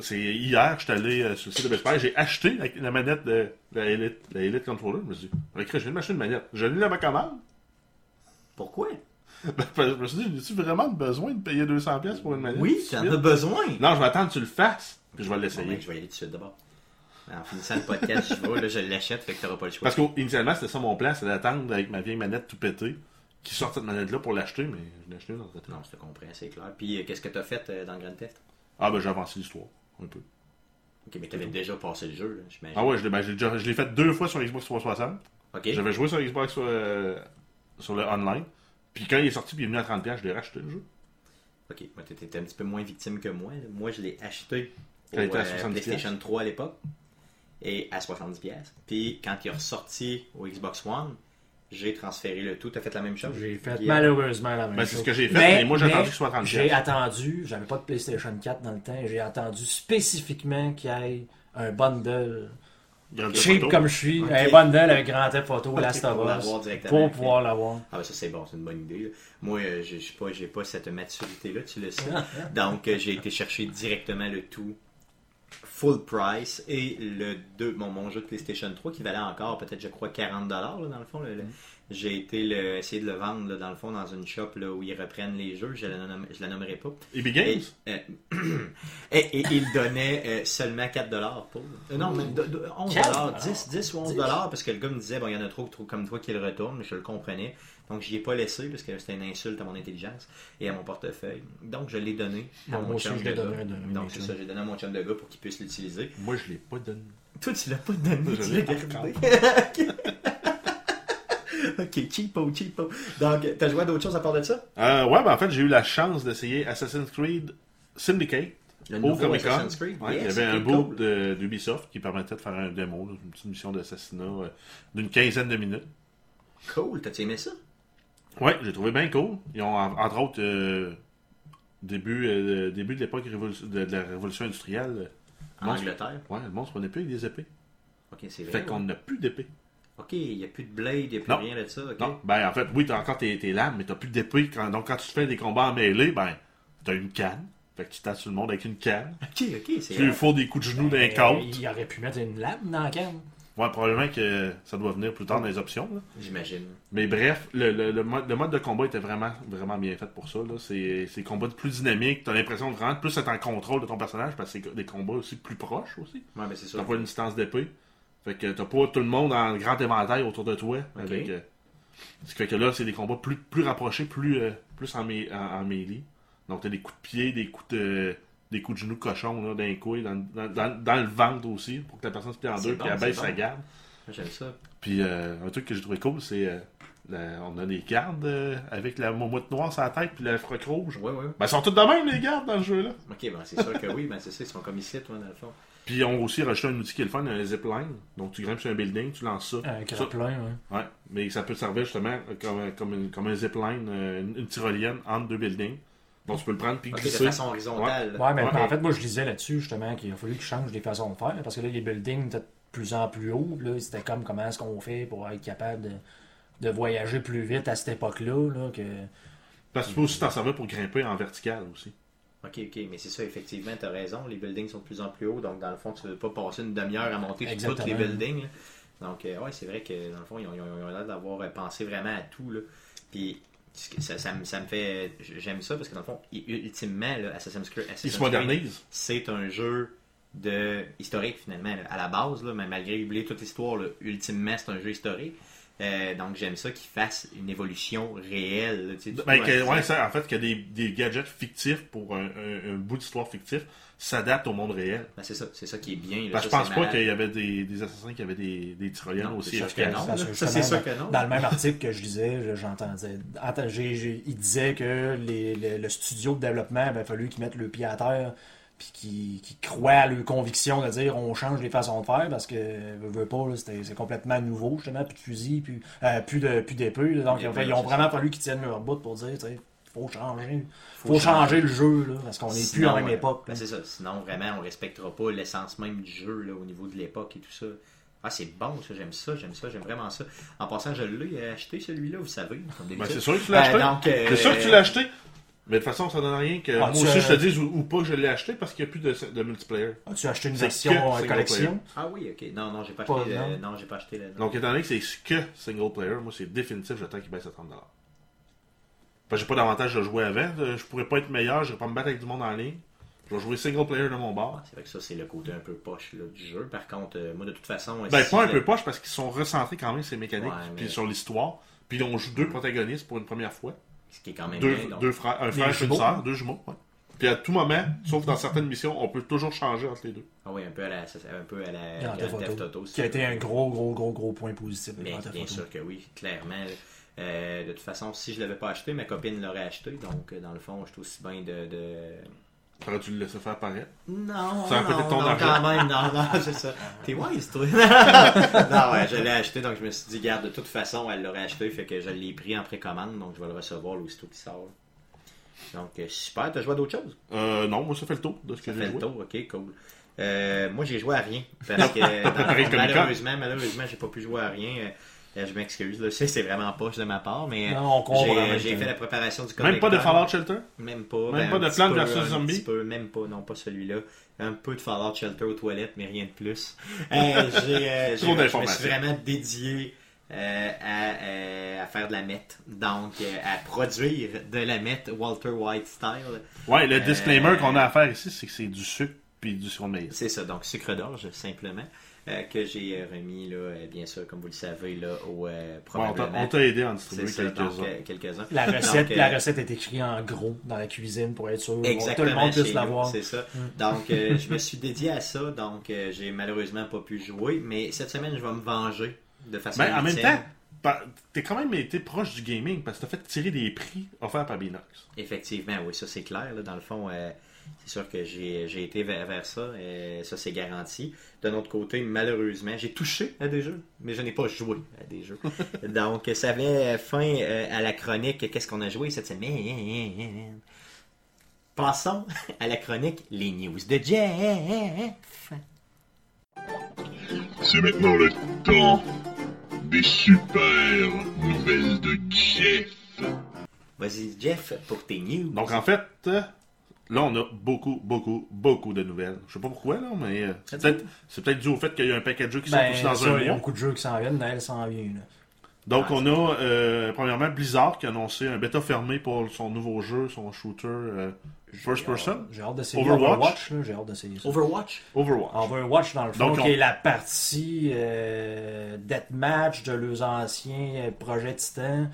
Speaker 2: C'est hier, j'étais allé euh, sur le site de Best Buy, j'ai acheté la, la manette de la Elite, la Elite Controller. Je me suis dit, avec je de m'acheter une manette. Je l'ai dans ma commande.
Speaker 1: Pourquoi?
Speaker 2: Ben, je me suis dit, j'ai-tu vraiment besoin de payer 200$ pièces pour une manette?
Speaker 1: Oui,
Speaker 2: tout
Speaker 1: tu
Speaker 2: de
Speaker 1: en as besoin.
Speaker 2: Non, je vais attendre que tu le fasses, puis je vais l'essayer.
Speaker 1: ben, je vais y aller tout de suite d'abord. En finissant le podcast, je vais, là, je l'achète, fait que t'auras pas le choix.
Speaker 2: Parce qu'initialement, c'était ça mon plan, c'était d'attendre avec ma vieille manette tout pétée, qui sorte cette manette-là pour l'acheter, mais je l'ai acheté dans le
Speaker 1: Non, je te comprends, c'est clair. Puis, euh, qu'est-ce que t'as fait euh, dans Grand Theft?
Speaker 2: Ah, ben j'ai avancé l'histoire, un peu.
Speaker 1: Ok, mais t'avais déjà passé le jeu, là, j'imagine.
Speaker 2: Ah ouais, je l'ai, ben, j'ai déjà- je l'ai fait deux fois sur Xbox 360.
Speaker 1: Ok.
Speaker 2: J'avais joué sur Xbox euh, sur le online. Puis quand il est sorti, puis il est venu à 30$, je l'ai racheté le jeu.
Speaker 1: Ok, moi, t'étais un petit peu moins victime que moi. là. Moi, je l'ai acheté
Speaker 2: Quand
Speaker 1: au
Speaker 2: il était à
Speaker 1: euh,
Speaker 2: 70
Speaker 1: PlayStation 3 à l'époque et à 70$. Puis, quand il est ressorti au Xbox One, j'ai transféré le tout. T'as fait la même chose?
Speaker 3: J'ai fait malheureusement la même
Speaker 2: Ben,
Speaker 3: chose.
Speaker 2: c'est ce que j'ai fait, mais moi, j'ai attendu que ce soit 30$.
Speaker 3: J'ai attendu, j'avais pas de PlayStation 4 dans le temps, j'ai attendu spécifiquement qu'il y ait un bundle cheap comme je suis,
Speaker 1: Ok.
Speaker 3: un bundle avec Grand Theft Auto,
Speaker 1: Ok,
Speaker 3: Last
Speaker 1: pour
Speaker 3: of Us, pour pouvoir l'avoir.
Speaker 1: Ah, ben ça, c'est bon, c'est une bonne idée. là. Moi, euh, j'ai j'ai pas, j'ai pas cette maturité-là, tu le sais. Donc, euh, j'ai été chercher directement le tout full price et le deux, mon, mon jeu de PlayStation 3 qui valait encore peut-être, je crois, 40$ là, dans le fond. le- le- J'ai été le, essayer de le vendre là, dans le fond dans une shop là, où ils reprennent les jeux. Je nomme- je la nommerai pas.
Speaker 2: EB
Speaker 1: Et,
Speaker 2: Games?
Speaker 1: euh, et, et il donnait euh, seulement 4 pour. euh, non, même de- de- 11
Speaker 3: 4
Speaker 1: 10, 10 ou 11 parce que le gars me disait, bon, il y en a trop, trop comme toi qui le retournent, mais je le comprenais. Donc, j'y ai pas laissé parce que c'était une insulte à mon intelligence et à mon portefeuille. Donc, je l'ai donné à
Speaker 3: Moi
Speaker 1: mon
Speaker 3: aussi,
Speaker 1: chum
Speaker 3: je
Speaker 1: de
Speaker 3: l'ai
Speaker 1: gars.
Speaker 3: donné
Speaker 1: Donc, c'est ça, j'ai donné à mon chum de gars pour qu'il puisse l'utiliser.
Speaker 2: Moi, je l'ai pas donné.
Speaker 1: Toi, tu l'as pas donné,
Speaker 2: Je
Speaker 1: tu
Speaker 2: l'ai
Speaker 1: l'as gardé. ok, cheapo, cheapo. Donc, t'as joué à d'autres choses à part de ça?
Speaker 2: Euh, ouais, ben en fait, j'ai eu la chance d'essayer Assassin's Creed Syndicate
Speaker 1: Le
Speaker 2: au
Speaker 1: nouveau
Speaker 2: Comic Con.
Speaker 1: Assassin's Creed?
Speaker 2: Ouais, il y avait un
Speaker 1: cool.
Speaker 2: de- d'Ubisoft qui permettait de faire un démo, là, une petite mission d'assassinat euh, d'une quinzaine de minutes.
Speaker 1: Cool, t'as aimé ça?
Speaker 2: Ouais, j'ai trouvé bien cool. Ils ont, en- entre autres, euh, début, euh, début de l'époque révolu- de, de la révolution industrielle, euh,
Speaker 1: En. Angleterre?
Speaker 2: ouais, le monstre prenait plus avec des épées.
Speaker 1: Ok, c'est vrai.
Speaker 2: Fait qu'on
Speaker 1: ouais.
Speaker 2: n'a plus d'épées.
Speaker 1: Ok, il n'y a plus de blade, il n'y a plus
Speaker 2: Non.
Speaker 1: rien de ça. ok.
Speaker 2: Non, ben en fait, oui, t'as encore tes, tes lames, mais t'as plus d'épées. Quand- donc quand tu fais des combats en mêlée, ben, t'as une canne. Fait que tu tapes sur le monde avec une canne.
Speaker 1: Ok, ok, c'est.
Speaker 2: Tu lui fous des coups de genoux d'un
Speaker 3: Euh,
Speaker 2: côte.
Speaker 3: Il aurait pu mettre une lame dans la canne.
Speaker 2: Ouais, probablement que ça doit venir plus tard dans les options. là.
Speaker 1: J'imagine.
Speaker 2: Mais bref, le, le- le mode, le mode de combat était vraiment, vraiment bien fait pour ça. là. C'est c'est des combats plus dynamiques. T'as l'impression de vraiment plus être en contrôle de ton personnage parce que c'est des combats aussi plus proches aussi.
Speaker 1: Ouais, mais c'est ça.
Speaker 2: T'as pas une distance d'épée. Fait que t'as pas tout le monde en grand éventail autour de toi. Avec, euh, ce qui fait que là, c'est des combats plus, plus rapprochés, plus, euh, plus en, mé- en, en mêlée. Donc t'as des coups de pied, des coups de, des coups de genoux cochons là, d'un coup, dans, dans, dans- dans le ventre aussi, pour que la personne se plie en deux,
Speaker 1: bon,
Speaker 2: puis elle baisse sa garde.
Speaker 1: J'aime ça.
Speaker 2: Puis euh, un truc que j'ai trouvé cool, c'est euh, la- on a des gardes euh, avec la momotte noire sur la tête puis la froc rouge.
Speaker 1: Ouais, ouais.
Speaker 2: Ben, ils sont tous de même, les gardes, dans le jeu-là.
Speaker 1: Ok, ben c'est sûr que oui, ben c'est ça, ils sont comme ici, toi, dans le fond.
Speaker 2: Puis ils ont aussi rajouté un outil qui est le fun, un zipline. Donc tu grimpes sur un building, tu lances ça.
Speaker 3: Un grappin, ouais.
Speaker 2: Ouais, mais ça peut servir justement comme, comme, une- comme un zipline, euh, une, une tyrolienne entre deux buildings. Donc tu peux le prendre puis
Speaker 1: Ok, de
Speaker 2: glisser.
Speaker 1: façon horizontale.
Speaker 3: Ouais, mais
Speaker 2: Ouais.
Speaker 3: en fait, moi, je lisais là-dessus, justement, qu'il a fallu qu'ils changent les façons de faire, parce que là, les buildings étaient de plus en plus hauts. c'était comme comment est-ce qu'on fait pour être capable de, de voyager plus vite à cette époque-là. Là, que...
Speaker 2: Parce que tu peux aussi t'en servir pour grimper en vertical aussi.
Speaker 1: Ok, ok, mais c'est ça, effectivement, t'as raison. Les buildings sont de plus en plus hauts, donc dans le fond, tu veux pas passer une demi-heure à monter tous les buildings. là. Donc, euh, ouais, c'est vrai que dans le fond, ils ont, ils ont- ils ont l'air d'avoir euh, pensé vraiment à tout. Là. Puis, ça, ça, me- ça me fait. J'aime ça parce que dans le fond, ultimement, là, Assassin's Creed,
Speaker 2: Ils
Speaker 1: Assassin's
Speaker 2: se
Speaker 1: Creed,
Speaker 2: modernisent.
Speaker 1: c'est un jeu de historique finalement là, à la base là, mais malgré oublier toute l'histoire ultimement c'est un jeu historique Euh, donc j'aime ça qu'ils fassent une évolution réelle là, tu sais,
Speaker 2: Ben, que- ouais, ça, en fait, que des, des gadgets fictifs pour un, un- un bout d'histoire fictif s'adaptent au monde réel.
Speaker 1: Ben, c'est ça c'est ça qui est bien là, ça,
Speaker 2: je pense pas qu'il y avait des, des assassins qui avaient des, des tyroliennes
Speaker 1: Non,
Speaker 2: aussi efficaces.
Speaker 1: non. Ça, c'est sûr que non.
Speaker 3: Dans le même article que je lisais, je- j'entendais. il disait que les- le, le studio de développement avait fallu qu'ils mettent le pied à terre puis qu'ils qu'ils croient à leur conviction de dire on change les façons de faire parce que veut, veut pas, là, c'était- c'est complètement nouveau, justement, plus de fusil, plus, euh, plus de plus d'épée. Donc enfin, ils ont vraiment fallu qu'ils tiennent leur bout pour dire tu faut changer.
Speaker 1: Faut
Speaker 3: Faut, changer.
Speaker 1: changer.
Speaker 3: le jeu là, parce qu'on n'est plus à la même
Speaker 1: euh,
Speaker 3: époque.
Speaker 1: ben, c'est ça sinon vraiment on respectera pas l'essence même du jeu là, au niveau de l'époque et tout ça ah c'est bon ça j'aime ça j'aime ça j'aime vraiment ça en passant je l'ai acheté celui-là vous savez
Speaker 2: Ben, c'est sûr que tu l'as
Speaker 1: Euh,
Speaker 2: acheté.
Speaker 1: euh,
Speaker 2: C'est sûr que tu l'as acheté. Mais de toute façon, ça donne rien que
Speaker 3: Ah,
Speaker 2: moi
Speaker 3: tu
Speaker 2: aussi
Speaker 3: as-
Speaker 2: je te dise ou, ou pas que je l'ai acheté parce qu'il n'y a plus de, de multiplayer.
Speaker 3: As-tu acheté une version euh, collection?
Speaker 1: Ah oui, ok. Non, non, j'ai pas,
Speaker 3: Pas,
Speaker 1: acheté.
Speaker 3: non?
Speaker 1: non, j'ai pas acheté. non.
Speaker 2: Donc étant donné que c'est que single player, moi c'est définitif, j'attends qu'il baisse à 30$. Parce que j'ai pas d'avantage de jouer avant. euh, Je pourrais pas être meilleur, je vais pas me battre avec du monde en ligne. Je vais jouer single player de mon bar.
Speaker 1: Ah, c'est vrai que ça, c'est le côté un peu poche là, du jeu. Par contre, euh, moi, de toute façon.
Speaker 2: Ben,
Speaker 1: si
Speaker 2: pas un peu poche parce qu'ils sont recentrés quand même les mécaniques,
Speaker 1: Ouais, mais-
Speaker 2: puis sur l'histoire. Puis on joue deux protagonistes pour une première fois.
Speaker 1: Ce qui est quand même
Speaker 2: Deux,
Speaker 1: bien. donc.
Speaker 2: deux frères, un frère et une sœur, deux jumeaux. ouais. Puis à tout moment, sauf dans certaines missions, on peut toujours changer entre les deux.
Speaker 1: Ah oui, un peu à la, un peu à la
Speaker 3: Grand
Speaker 1: Grand
Speaker 3: Theft
Speaker 1: Theft
Speaker 3: Auto,
Speaker 1: Auto. si
Speaker 3: qui a été un gros, gros, gros, gros point positif. de
Speaker 1: Mais bien
Speaker 3: Auto.
Speaker 1: sûr que oui, clairement. Euh, de toute façon, si je l'avais pas acheté, ma copine l'aurait acheté. Donc, euh, dans le fond, je suis aussi bien de. de...
Speaker 2: Aurais-tu le laisser faire paraître?
Speaker 1: Non,
Speaker 2: Ça
Speaker 1: non,
Speaker 2: ton
Speaker 1: non,
Speaker 2: argent.
Speaker 1: quand même, non, non, c'est ça. T'es wise, toi. non, ouais, je l'ai acheté, donc je me suis dit, garde, de toute façon, elle l'aurait acheté, fait que je l'ai pris en précommande, donc je vais le recevoir aussitôt qu'il sort. Donc, euh, super, t'as joué à d'autres choses?
Speaker 2: Euh, non, moi ça fait le tour de ce que
Speaker 1: Ça
Speaker 2: j'ai
Speaker 1: fait le
Speaker 2: joué.
Speaker 1: tour, ok, cool. Euh, moi, j'ai joué à rien. Parce que, dans malheureusement, malheureusement, j'ai pas pu jouer à rien. Euh, je m'excuse, là, c'est c'est vraiment poche de ma part, mais
Speaker 3: Non, on comprend
Speaker 1: j'ai fait la préparation du
Speaker 2: Même pas de. Fallout Shelter?
Speaker 1: Même pas.
Speaker 2: Même
Speaker 1: ben,
Speaker 2: pas de Plants vs. Zombies?
Speaker 1: même pas, non, pas celui-là. Un peu de Fallout Shelter aux toilettes, mais rien de plus. Euh, j'ai, euh, j'ai-
Speaker 2: Trop
Speaker 1: je me suis vraiment dédié euh, à, euh, à faire de la meth. Donc, euh, à produire de la meth Walter White style.
Speaker 2: Ouais, le
Speaker 1: Euh,
Speaker 2: disclaimer qu'on a à faire ici, c'est que c'est du sucre puis du maïs.
Speaker 1: C'est ça, donc sucre d'orge, simplement. Euh, que j'ai euh, remis, là, euh, bien sûr, comme vous le savez, là, au euh,
Speaker 2: Ouais, on t'a-
Speaker 1: probablement.
Speaker 2: on t'a aidé à en distribuer
Speaker 1: donc,
Speaker 2: quelques-uns.
Speaker 3: La recette,
Speaker 1: Donc,
Speaker 3: la
Speaker 1: euh,
Speaker 3: recette est écrite en gros dans la cuisine pour être sûr que tout le monde puisse la
Speaker 1: nous,
Speaker 3: voir.
Speaker 1: c'est ça. Donc, euh, je me suis dédié à ça, donc euh, j'ai malheureusement pas pu jouer, mais cette semaine, je vais me venger de façon
Speaker 2: Mais Ben, en même temps, t'es quand même été proche du gaming parce que t'as fait tirer des prix offerts par Binox.
Speaker 1: Effectivement, oui, ça c'est clair. là. dans le fond, euh, c'est sûr que j'ai j'ai été vers, vers ça. et ça, c'est garanti. D'un autre côté, malheureusement, j'ai touché à des jeux, mais je n'ai pas joué à des jeux. Donc, ça avait fin euh, à la chronique. Qu'est-ce qu'on a joué cette semaine? Passons à la chronique Les News de Jeff.
Speaker 4: C'est maintenant le temps des super nouvelles de Jeff.
Speaker 1: Vas-y, Jeff, pour tes news.
Speaker 2: Donc en fait, euh, là on a beaucoup, beaucoup, beaucoup de nouvelles. Je sais pas pourquoi là, mais euh, c'est peut-être c'est peut-être dû au fait qu'il y a un paquet de jeux qui sont
Speaker 3: Ben,
Speaker 2: aussi dans
Speaker 3: ça,
Speaker 2: un
Speaker 3: il y a beaucoup de jeux qui s'en viennent, Noël s'en vient. là.
Speaker 2: Donc
Speaker 1: Ah,
Speaker 2: on a euh, premièrement Blizzard qui a annoncé un bêta fermé pour son nouveau jeu, son shooter euh, first person,
Speaker 3: J'ai hâte d'essayer
Speaker 2: Overwatch.
Speaker 3: Overwatch. là, J'ai hâte d'essayer ça.
Speaker 1: Overwatch?
Speaker 2: Overwatch.
Speaker 3: Overwatch, dans le fond,
Speaker 2: Donc, on-
Speaker 3: qui est la partie euh, Deathmatch de leurs anciens projets Titan,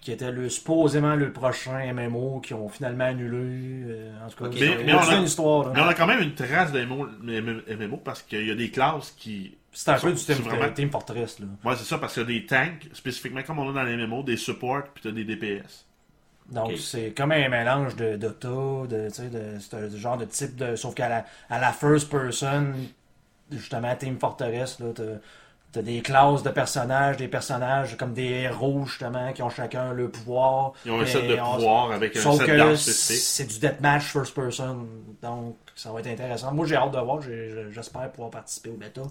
Speaker 3: qui était le, supposément le prochain MMO, qui ont finalement annulé. euh, en tout cas,
Speaker 1: Ok.
Speaker 3: c'est
Speaker 2: Mais- mais on a-
Speaker 3: une histoire. là.
Speaker 2: Mais on a quand même une trace de MMO, MMO parce qu'il y a des classes qui.
Speaker 3: C'est un peu du Team,
Speaker 2: vraiment-
Speaker 3: Team Fortress. Là.
Speaker 2: Ouais, c'est ça, parce qu'il y a des tanks, spécifiquement comme on a dans les MMO, des supports, puis t'as des DPS.
Speaker 3: Donc, c'est comme un mélange de Dota, de, tu sais, de, c'est un genre de type de. Sauf qu'à la, à la first person, justement, Team Fortress, là, t'as, des classes de personnages, des personnages comme des héros, justement, qui ont chacun le pouvoir.
Speaker 2: Ils ont un set de
Speaker 3: on-
Speaker 2: pouvoir avec un
Speaker 3: Sauf
Speaker 2: set
Speaker 3: que c'est du deathmatch first person. Donc, ça va être intéressant. Moi, j'ai hâte de voir. J'espère pouvoir participer au bêta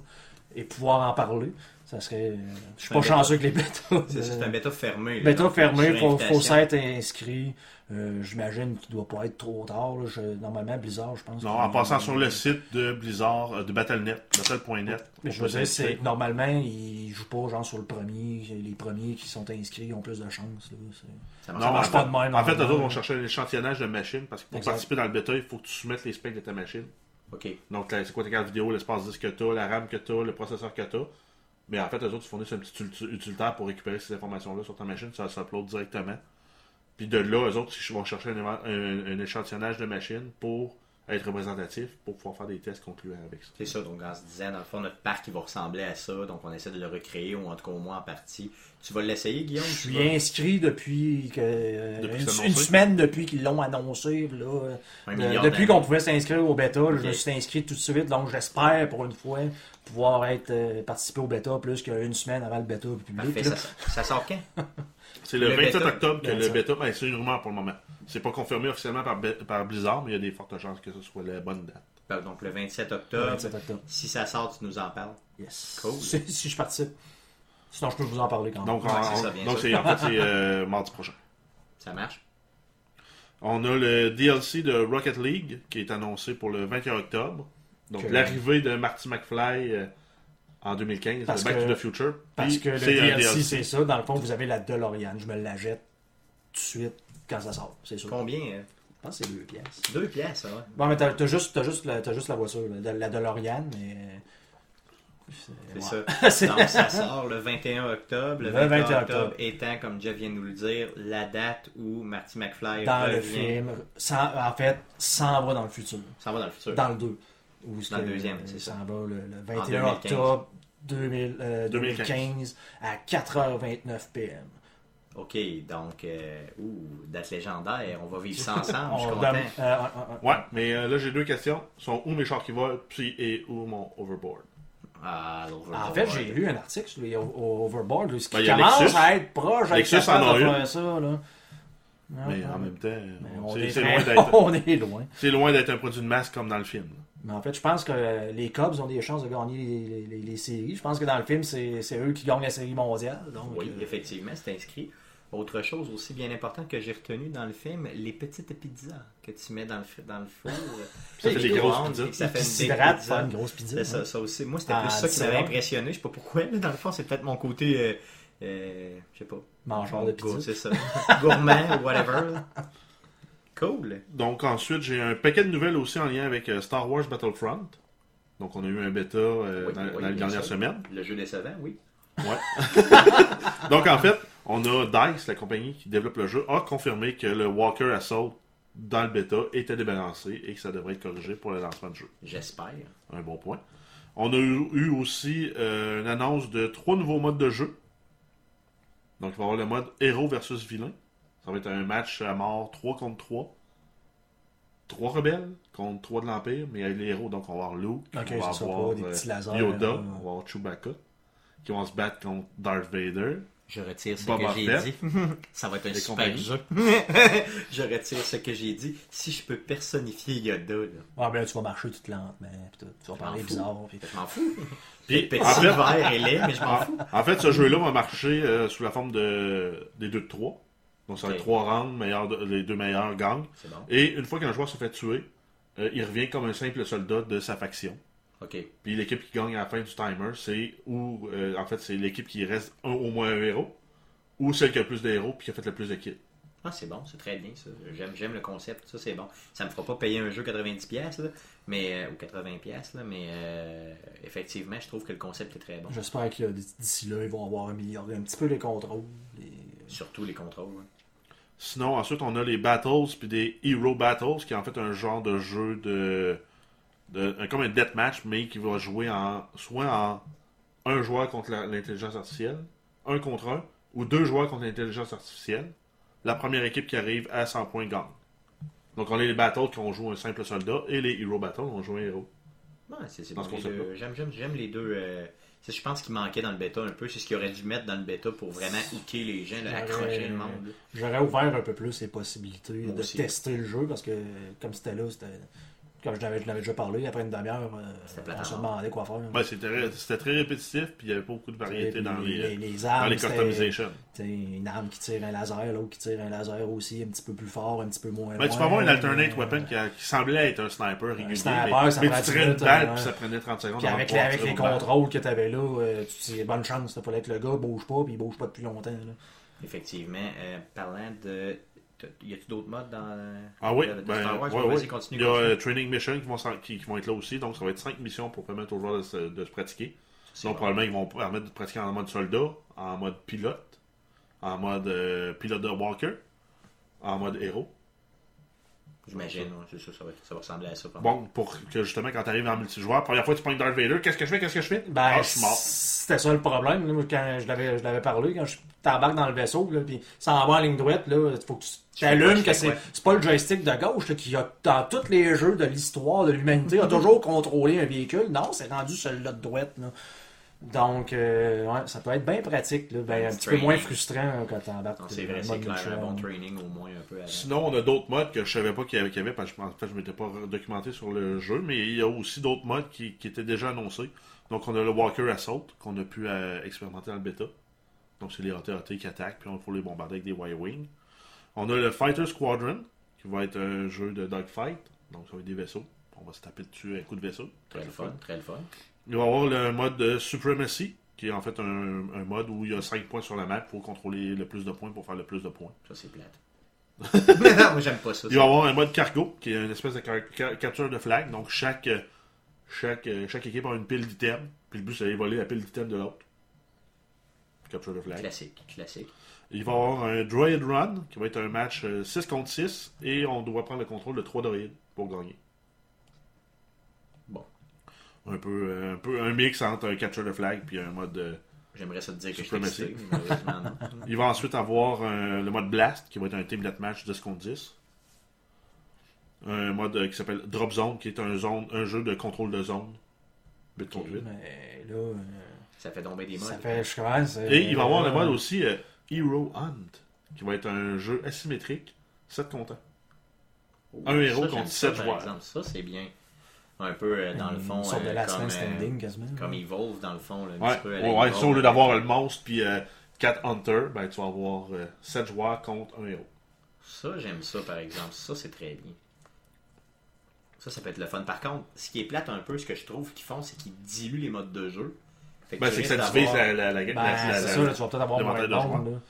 Speaker 3: et pouvoir en parler. Ça serait. Je suis pas
Speaker 1: bêta.
Speaker 3: chanceux avec les bêtas.
Speaker 1: C'est c'est un bêta fermé. là.
Speaker 3: Bêta fermé, faut, faut s'être inscrit. Euh, J'imagine qu'il doit pas être trop tard. là. Je- normalement, Blizzard, je pense.
Speaker 2: Non,
Speaker 3: que-
Speaker 2: en passant sur le site de Blizzard, euh, de Battle.net, battle.net.
Speaker 3: Mais je veux dire, normalement, ils jouent pas genre sur le premier. Les premiers qui sont inscrits ont plus de chance. là.
Speaker 1: Ça marche
Speaker 2: Non, en
Speaker 3: marche pas
Speaker 2: fait,
Speaker 3: de même,
Speaker 2: en fait, eux autres vont chercher un échantillonnage de machines parce que pour
Speaker 3: Exact.
Speaker 2: participer dans le bêta, il faut que tu soumettes les specs de ta machine.
Speaker 1: Ok.
Speaker 2: Donc, là, c'est quoi ta carte vidéo, l'espace disque que tu as, la RAM que tu as, le processeur que tu as. Mais en fait, eux autres, ils fournissent un petit uti- utilitaire pour récupérer ces informations-là sur ta machine. Ça s'upload directement. Puis de là, eux autres, ils vont chercher un- un échantillonnage de machines pour être représentatif, pour pouvoir faire des tests concluants avec ça.
Speaker 1: C'est ça, donc en se disant, dans le fond, notre parc il va ressembler à ça, donc on essaie de le recréer, ou en tout cas au moins en partie. Tu vas l'essayer, Guillaume?
Speaker 3: Je suis
Speaker 1: vas-
Speaker 3: inscrit depuis que euh,
Speaker 2: Depuis
Speaker 3: une, semaine depuis qu'ils l'ont annoncé. Là,
Speaker 1: Un
Speaker 3: Euh, depuis qu'on pouvait s'inscrire au bêta, je me suis inscrit tout de suite. Donc j'espère pour une fois pouvoir être euh, participer au bêta plus qu'une semaine avant le bêta public.
Speaker 1: Parfait, ça, ça sort quand?
Speaker 2: C'est le,
Speaker 1: Le
Speaker 2: 27
Speaker 1: bêta.
Speaker 2: octobre que le
Speaker 3: 27.
Speaker 2: bêta, ben, c'est une rumeur pour le moment. C'est pas confirmé officiellement par, Blizzard, mais il y a des fortes chances que ce soit la bonne date.
Speaker 1: Ben, Donc le 27
Speaker 3: Le
Speaker 1: octobre.
Speaker 3: 27 octobre.
Speaker 1: Si ça sort, tu nous en parles.
Speaker 3: Yes.
Speaker 1: Cool.
Speaker 3: Si, si je participe. Sinon, je peux vous en parler quand même.
Speaker 2: Donc,
Speaker 1: Ouais, ça, bien
Speaker 2: donc c'est, en fait, c'est euh, mardi prochain.
Speaker 1: Ça marche?
Speaker 2: On a le DLC de Rocket League qui est annoncé pour le 21 octobre. Donc,
Speaker 3: Que-
Speaker 2: l'arrivée de Marty McFly euh, en 2015,
Speaker 3: Parce
Speaker 2: de Back
Speaker 3: que-
Speaker 2: to the Future.
Speaker 3: Parce que le
Speaker 2: un
Speaker 3: DLC, c'est ça. Dans le fond, vous avez la DeLorean. Je me la jette tout de suite quand ça sort. C'est sûr.
Speaker 1: Combien? euh?
Speaker 3: Je pense que c'est deux pièces.
Speaker 1: Deux pièces, ça va.
Speaker 3: Bon, mais t'as t'as juste, t'as juste, la- t'as juste la voiture, de- la DeLorean, mais.
Speaker 1: C'est
Speaker 3: ouais.
Speaker 1: ça. Donc ça sort le 21 octobre. Le
Speaker 3: Le
Speaker 1: 21,
Speaker 3: 21
Speaker 1: octobre
Speaker 3: octobre.
Speaker 1: étant, comme Jeff vient de nous le dire, la date où Marty McFly
Speaker 3: Dans
Speaker 1: revient.
Speaker 3: le film, sans- en fait, s'en va dans le futur.
Speaker 1: Ça va dans le futur.
Speaker 3: Dans le 2. Où
Speaker 1: Dans le deuxième, c'est ça.
Speaker 3: Ça va le, le 21
Speaker 1: 2015.
Speaker 3: octobre 2000, euh,
Speaker 2: 2015.
Speaker 3: 2015 à 4h29 PM.
Speaker 1: Ok, donc, euh, ouh, date légendaire. On va vivre ça ensemble. Je suis
Speaker 3: On
Speaker 1: content.
Speaker 3: euh, euh, euh,
Speaker 2: Ouais, mais euh, là, j'ai deux questions. Sont où mes chars qui volent, puis et où mon overboard?
Speaker 1: Ah, l'Overboard.
Speaker 3: En fait, j'ai lu un article sur les o- o- Overboard, là, ce qui
Speaker 2: Ben, il y a
Speaker 3: commence
Speaker 2: Lexus.
Speaker 3: à être proche, à être
Speaker 2: Lexus en a
Speaker 3: faire ça. Là. Non,
Speaker 2: Mais en même temps,
Speaker 3: on,
Speaker 2: c'est,
Speaker 3: est
Speaker 2: c'est loin d'être,
Speaker 3: on est loin.
Speaker 2: c'est loin d'être un produit de masse comme dans le film.
Speaker 3: Mais en fait, je pense que euh, les Cubs ont des chances de gagner les, les- les séries. Je pense que dans le film, c'est c'est eux qui gagnent la série mondiale. Donc,
Speaker 1: Oui,
Speaker 3: euh,
Speaker 1: effectivement, c'est inscrit. Autre chose aussi bien importante que j'ai retenu dans le film, les petites pizzas que tu mets dans le, dans le four.
Speaker 2: Ça fait des grosses pizzas.
Speaker 1: Ça fait une pizza.
Speaker 3: faire une grosse pizza.
Speaker 1: C'est ça,
Speaker 3: hein.
Speaker 1: ça aussi. Moi, c'était
Speaker 3: Ah,
Speaker 1: plus ça qui m'avait impressionné. Je sais pas pourquoi. là, dans le fond, c'est peut-être mon côté euh, euh, je sais pas.
Speaker 3: Mangeur de pizza.
Speaker 1: C'est ça. Gourmand ou whatever. Cool.
Speaker 2: Donc ensuite, j'ai un paquet de nouvelles aussi en lien avec euh, Star Wars Battlefront. Donc on a eu un bêta euh,
Speaker 1: Oui,
Speaker 2: dans,
Speaker 1: oui,
Speaker 2: dans dernières
Speaker 1: sûr.
Speaker 2: semaines.
Speaker 1: Le jeu décevant, oui.
Speaker 2: Ouais. Donc en fait, on a DICE, la compagnie qui développe le jeu, a confirmé que le Walker Assault dans le bêta était débalancé et que ça devrait être corrigé pour le lancement de jeu.
Speaker 1: J'espère.
Speaker 2: Un bon point. On a eu, aussi euh, une annonce de trois nouveaux modes de jeu. Donc, il va y avoir le mode héros versus vilain. Ça va être un match à mort 3 contre 3. 3 rebelles contre 3 de l'Empire, mais avec les héros, donc on va avoir Luke,
Speaker 3: Ok,
Speaker 2: on va
Speaker 3: c'est ça,
Speaker 2: avoir
Speaker 3: pas des
Speaker 2: euh,
Speaker 3: lasers,
Speaker 2: Yoda,
Speaker 3: là.
Speaker 2: on va avoir Chewbacca, qui vont se battre contre Darth Vader.
Speaker 1: Je retire ce
Speaker 2: Boba
Speaker 1: que j'ai dit. Ça va être un super jeu. je retire ce que j'ai dit. Si je peux personnifier Yoda, là,
Speaker 3: Ah, ben là, tu vas marcher toute lente, mais pis tout, tu vas parler bizarre. Pis...
Speaker 1: je m'en fous.
Speaker 2: Puis,
Speaker 1: Petit
Speaker 2: en fait,
Speaker 1: vert et laid, mais je m'en
Speaker 2: en,
Speaker 1: fous.
Speaker 2: en fait, ce jeu-là va marcher euh, sous la forme de, des 2 de 3. Donc, ça va être 3 rounds, meilleurs de- les deux meilleurs gangs.
Speaker 1: C'est bon.
Speaker 2: Et une fois qu'un joueur se fait tuer, euh, il revient comme un simple soldat de sa faction.
Speaker 1: Ok.
Speaker 2: Puis l'équipe qui gagne à la fin du timer, c'est ou euh, en fait c'est l'équipe qui reste un- au moins un héros, ou celle qui a le plus de héros puis qui a fait le plus de kills.
Speaker 1: Ah, c'est bon, c'est très bien ça. J'aime, j'aime le concept, ça c'est bon. Ça me fera pas payer un jeu 90$, pièces là, mais, euh, ou 80$, pièces là, mais euh, effectivement, je trouve que le concept est très bon.
Speaker 3: J'espère que d'ici là, ils vont avoir amélioré un petit peu les contrôles. les-
Speaker 1: Surtout les contrôles. hein.
Speaker 2: Sinon ensuite on a les battles puis des hero battles qui est en fait un genre de jeu de, de un- comme un deathmatch mais qui va jouer en soit en un joueur contre l'intelligence artificielle, un contre un, ou deux joueurs contre l'intelligence artificielle. La première équipe qui arrive à 100 points gagne. Donc on a les battles qui ont joué un simple soldat et les hero battles on joue un héros.
Speaker 1: Ouais, c'est, bon,
Speaker 2: ce.
Speaker 1: J'aime, j'aime, j'aime les deux. euh, c'est, je pense qu'il manquait dans le bêta un peu. C'est ce qu'il aurait dû mettre dans le bêta pour vraiment hicker les gens, là, accrocher le monde.
Speaker 3: J'aurais ouvert un peu plus les possibilités
Speaker 1: Moi
Speaker 3: de
Speaker 1: aussi.
Speaker 3: tester le jeu parce que, comme c'était là, c'était. Comme je l'avais je l'avais déjà parlé, après une demi-heure, euh, on se demandait quoi faire.
Speaker 2: Ben, c'était, c'était très répétitif, puis il y avait pas beaucoup de variété dans les,
Speaker 3: les, les
Speaker 2: dans
Speaker 3: armes,
Speaker 2: les customizations.
Speaker 3: une arme qui tire un laser, l'autre qui tire un laser aussi, un petit peu plus fort, un petit peu moins
Speaker 2: Ben, tu peux avoir une alternate
Speaker 3: euh,
Speaker 2: weapon qui, a- qui semblait être un sniper régulier.
Speaker 3: sniper,
Speaker 2: mais
Speaker 3: ça
Speaker 2: mais tu tirais une balle,
Speaker 3: euh,
Speaker 2: puis ça prenait 30 secondes.
Speaker 3: Puis avec, les,
Speaker 2: pouvoir
Speaker 3: avec contrôles que t'avais là, euh, tu dis bonne chance, t'as fallait que le gars bouge pas, puis il bouge pas depuis longtemps. là.
Speaker 1: Effectivement. Euh, parlant de. Y a-tu d'autres modes dans.
Speaker 2: Ah oui,
Speaker 1: de- de
Speaker 2: ben,
Speaker 1: Star Wars?
Speaker 2: ouais, ouais.
Speaker 1: continue.
Speaker 2: Il y a euh, Training Mission qui vont, qui, qui vont être là aussi, donc ça va être 5 missions pour permettre aux joueurs de se, de se pratiquer. Donc probablement ils vont permettre de pratiquer en mode soldat, en mode pilote, en mode euh, pilote de Walker, en mode héros.
Speaker 1: J'imagine, c'est ça, ça va, ça va ressembler à ça.
Speaker 2: Bon, pour que justement quand tu arrives en multijoueur, première fois tu pognes Darth Vader, qu'est-ce que je fais, qu'est-ce que je fais?
Speaker 3: Ben,
Speaker 2: Ah, je suis mort.
Speaker 3: c'était ça le problème. là, moi, quand je l'avais, je l'avais parlé, quand je t'embarque dans le vaisseau, là, puis ça en va en ligne droite, là, il faut que tu t'allumes que c'est, pas le joystick de gauche là, qui a, dans tous les jeux de l'histoire de l'humanité, a toujours contrôlé un véhicule. Non, c'est rendu celui-là de droite. Là. Donc, euh, ouais, ça peut être bien pratique, là, ben, un petit peu moins frustrant hein, quand t'embarques
Speaker 1: c'est vrai, c'est clair. Un bon training au moins un peu.
Speaker 2: Sinon, on a d'autres modes que je savais pas qu'il y avait, qu'il y avait, parce que en fait, je m'étais pas documenté sur le jeu, mais il y a aussi d'autres modes qui, qui étaient déjà annoncés. Donc, on a le Walker Assault, qu'on a pu euh, expérimenter dans le bêta. Donc, c'est les AT-AT qui attaquent, puis on faut les bombarder avec des Y-Wing. On a le Fighter Squadron, qui va être un jeu de dogfight. Donc, ça va être des vaisseaux. On va se taper dessus à coups de vaisseau.
Speaker 1: Très le fun, très le fun.
Speaker 2: Il va y avoir le mode de Supremacy, qui est en fait un, un mode où il y a 5 points sur la map pour contrôler le plus de points pour faire le plus de points.
Speaker 1: Ça, c'est plate. non, moi, j'aime pas ça.
Speaker 2: Il va y avoir un mode cargo, qui est une espèce de car- car- capture de flag. Donc, chaque, chaque, chaque équipe a une pile d'items. Puis le but, c'est d'aller voler la pile d'items de l'autre. Capture de flag.
Speaker 1: Classique, classique.
Speaker 2: Il va y avoir un Droid Run, qui va être un match euh, 6 contre 6. Et on doit prendre le contrôle de 3 droïdes pour gagner.
Speaker 1: Bon.
Speaker 2: Un peu, euh, un peu un mix entre un capture de flag puis un mode. euh,
Speaker 1: J'aimerais ça te dire que je excité, malheureusement, non.
Speaker 2: Il va ensuite avoir euh, le mode Blast, qui va être un team deathmatch 10 contre 10. Un mode euh, qui s'appelle Drop Zone, qui est un, zone, un jeu de contrôle de zone. 8 contre 8.
Speaker 3: Mais là, euh,
Speaker 1: Ça fait tomber des modes.
Speaker 3: ça fait, je commence. euh,
Speaker 2: Et il va avoir le
Speaker 3: euh,
Speaker 2: mode aussi euh, Hero Hunt, qui va être un jeu asymétrique, 7 contre 1.
Speaker 1: Oh,
Speaker 2: un héros
Speaker 1: ça,
Speaker 2: contre
Speaker 1: j'aime
Speaker 2: sept
Speaker 1: ça, par
Speaker 2: joueurs.
Speaker 1: exemple. Ça, c'est bien. Un peu, euh, dans le
Speaker 3: une
Speaker 1: fond,
Speaker 3: sorte de
Speaker 1: euh,
Speaker 3: last
Speaker 1: comme,
Speaker 3: standing,
Speaker 1: euh,
Speaker 3: quasiment.
Speaker 1: comme Evolve, dans le fond. Là,
Speaker 2: Ouais,
Speaker 1: petit peu à la
Speaker 2: ouais, ouais,
Speaker 1: Evolve,
Speaker 2: ça, au lieu d'avoir le monstre puis 4 Hunters, ben, tu vas avoir 7 joueurs contre un héros.
Speaker 1: Ça, j'aime ça, par exemple. Ça, c'est très bien. Ça, ça peut être le fun. Par contre, ce qui est plate un peu, ce que je trouve qu'ils font, c'est qu'ils diluent les modes de jeu.
Speaker 2: Ben, c'est que ça divise la, la, la,
Speaker 3: Ben,
Speaker 2: la-
Speaker 3: c'est là, tu vas peut-être avoir moins de monde.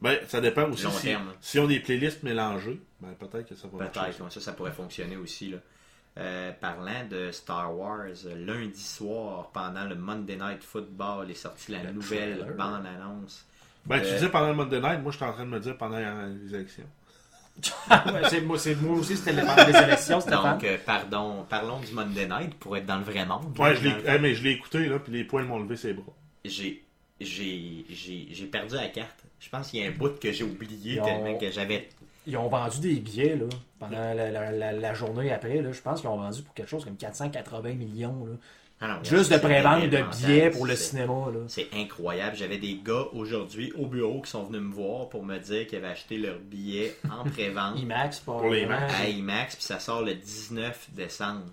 Speaker 2: Ben, ça dépend aussi si,
Speaker 1: terme.
Speaker 2: si on a des playlists mélangées. Ben, peut-être que ça va.
Speaker 1: Peut-être, ouais, ça, ça pourrait fonctionner aussi. Là. Euh, parlant de Star Wars, lundi soir, pendant le Monday Night Football, est sortie la
Speaker 3: Le
Speaker 1: nouvelle bande-annonce.
Speaker 2: Ben, tu disais pendant le Monday Night, moi, je suis en train de me dire pendant les élections.
Speaker 3: Ouais, moi, aussi, c'était les des élections, Stéphane.
Speaker 1: Donc, euh, pardon, parlons du Monday Night pour être dans le vrai monde.
Speaker 2: Ouais, je eh, mais je l'ai écouté, là, puis les poils m'ont levé ses bras.
Speaker 1: J'ai j'ai- j'ai j'ai perdu la carte. Je pense qu'il y a un bout que j'ai oublié
Speaker 3: Ils ont-
Speaker 1: tellement que j'avais.
Speaker 3: Ils ont vendu des billets là, pendant la, la- la- la journée après. Là, je pense qu'ils ont vendu pour quelque chose comme 480 millions. Là.
Speaker 1: Ah non,
Speaker 3: Juste de pré-vente de billets pour le cinéma. Là.
Speaker 1: C'est incroyable. J'avais des gars aujourd'hui au bureau qui sont venus me voir pour me dire qu'ils avaient acheté leur billet en pré-vente
Speaker 3: IMAX, pas
Speaker 2: Pour les. IMAX.
Speaker 1: à IMAX, puis ça sort le 19 décembre.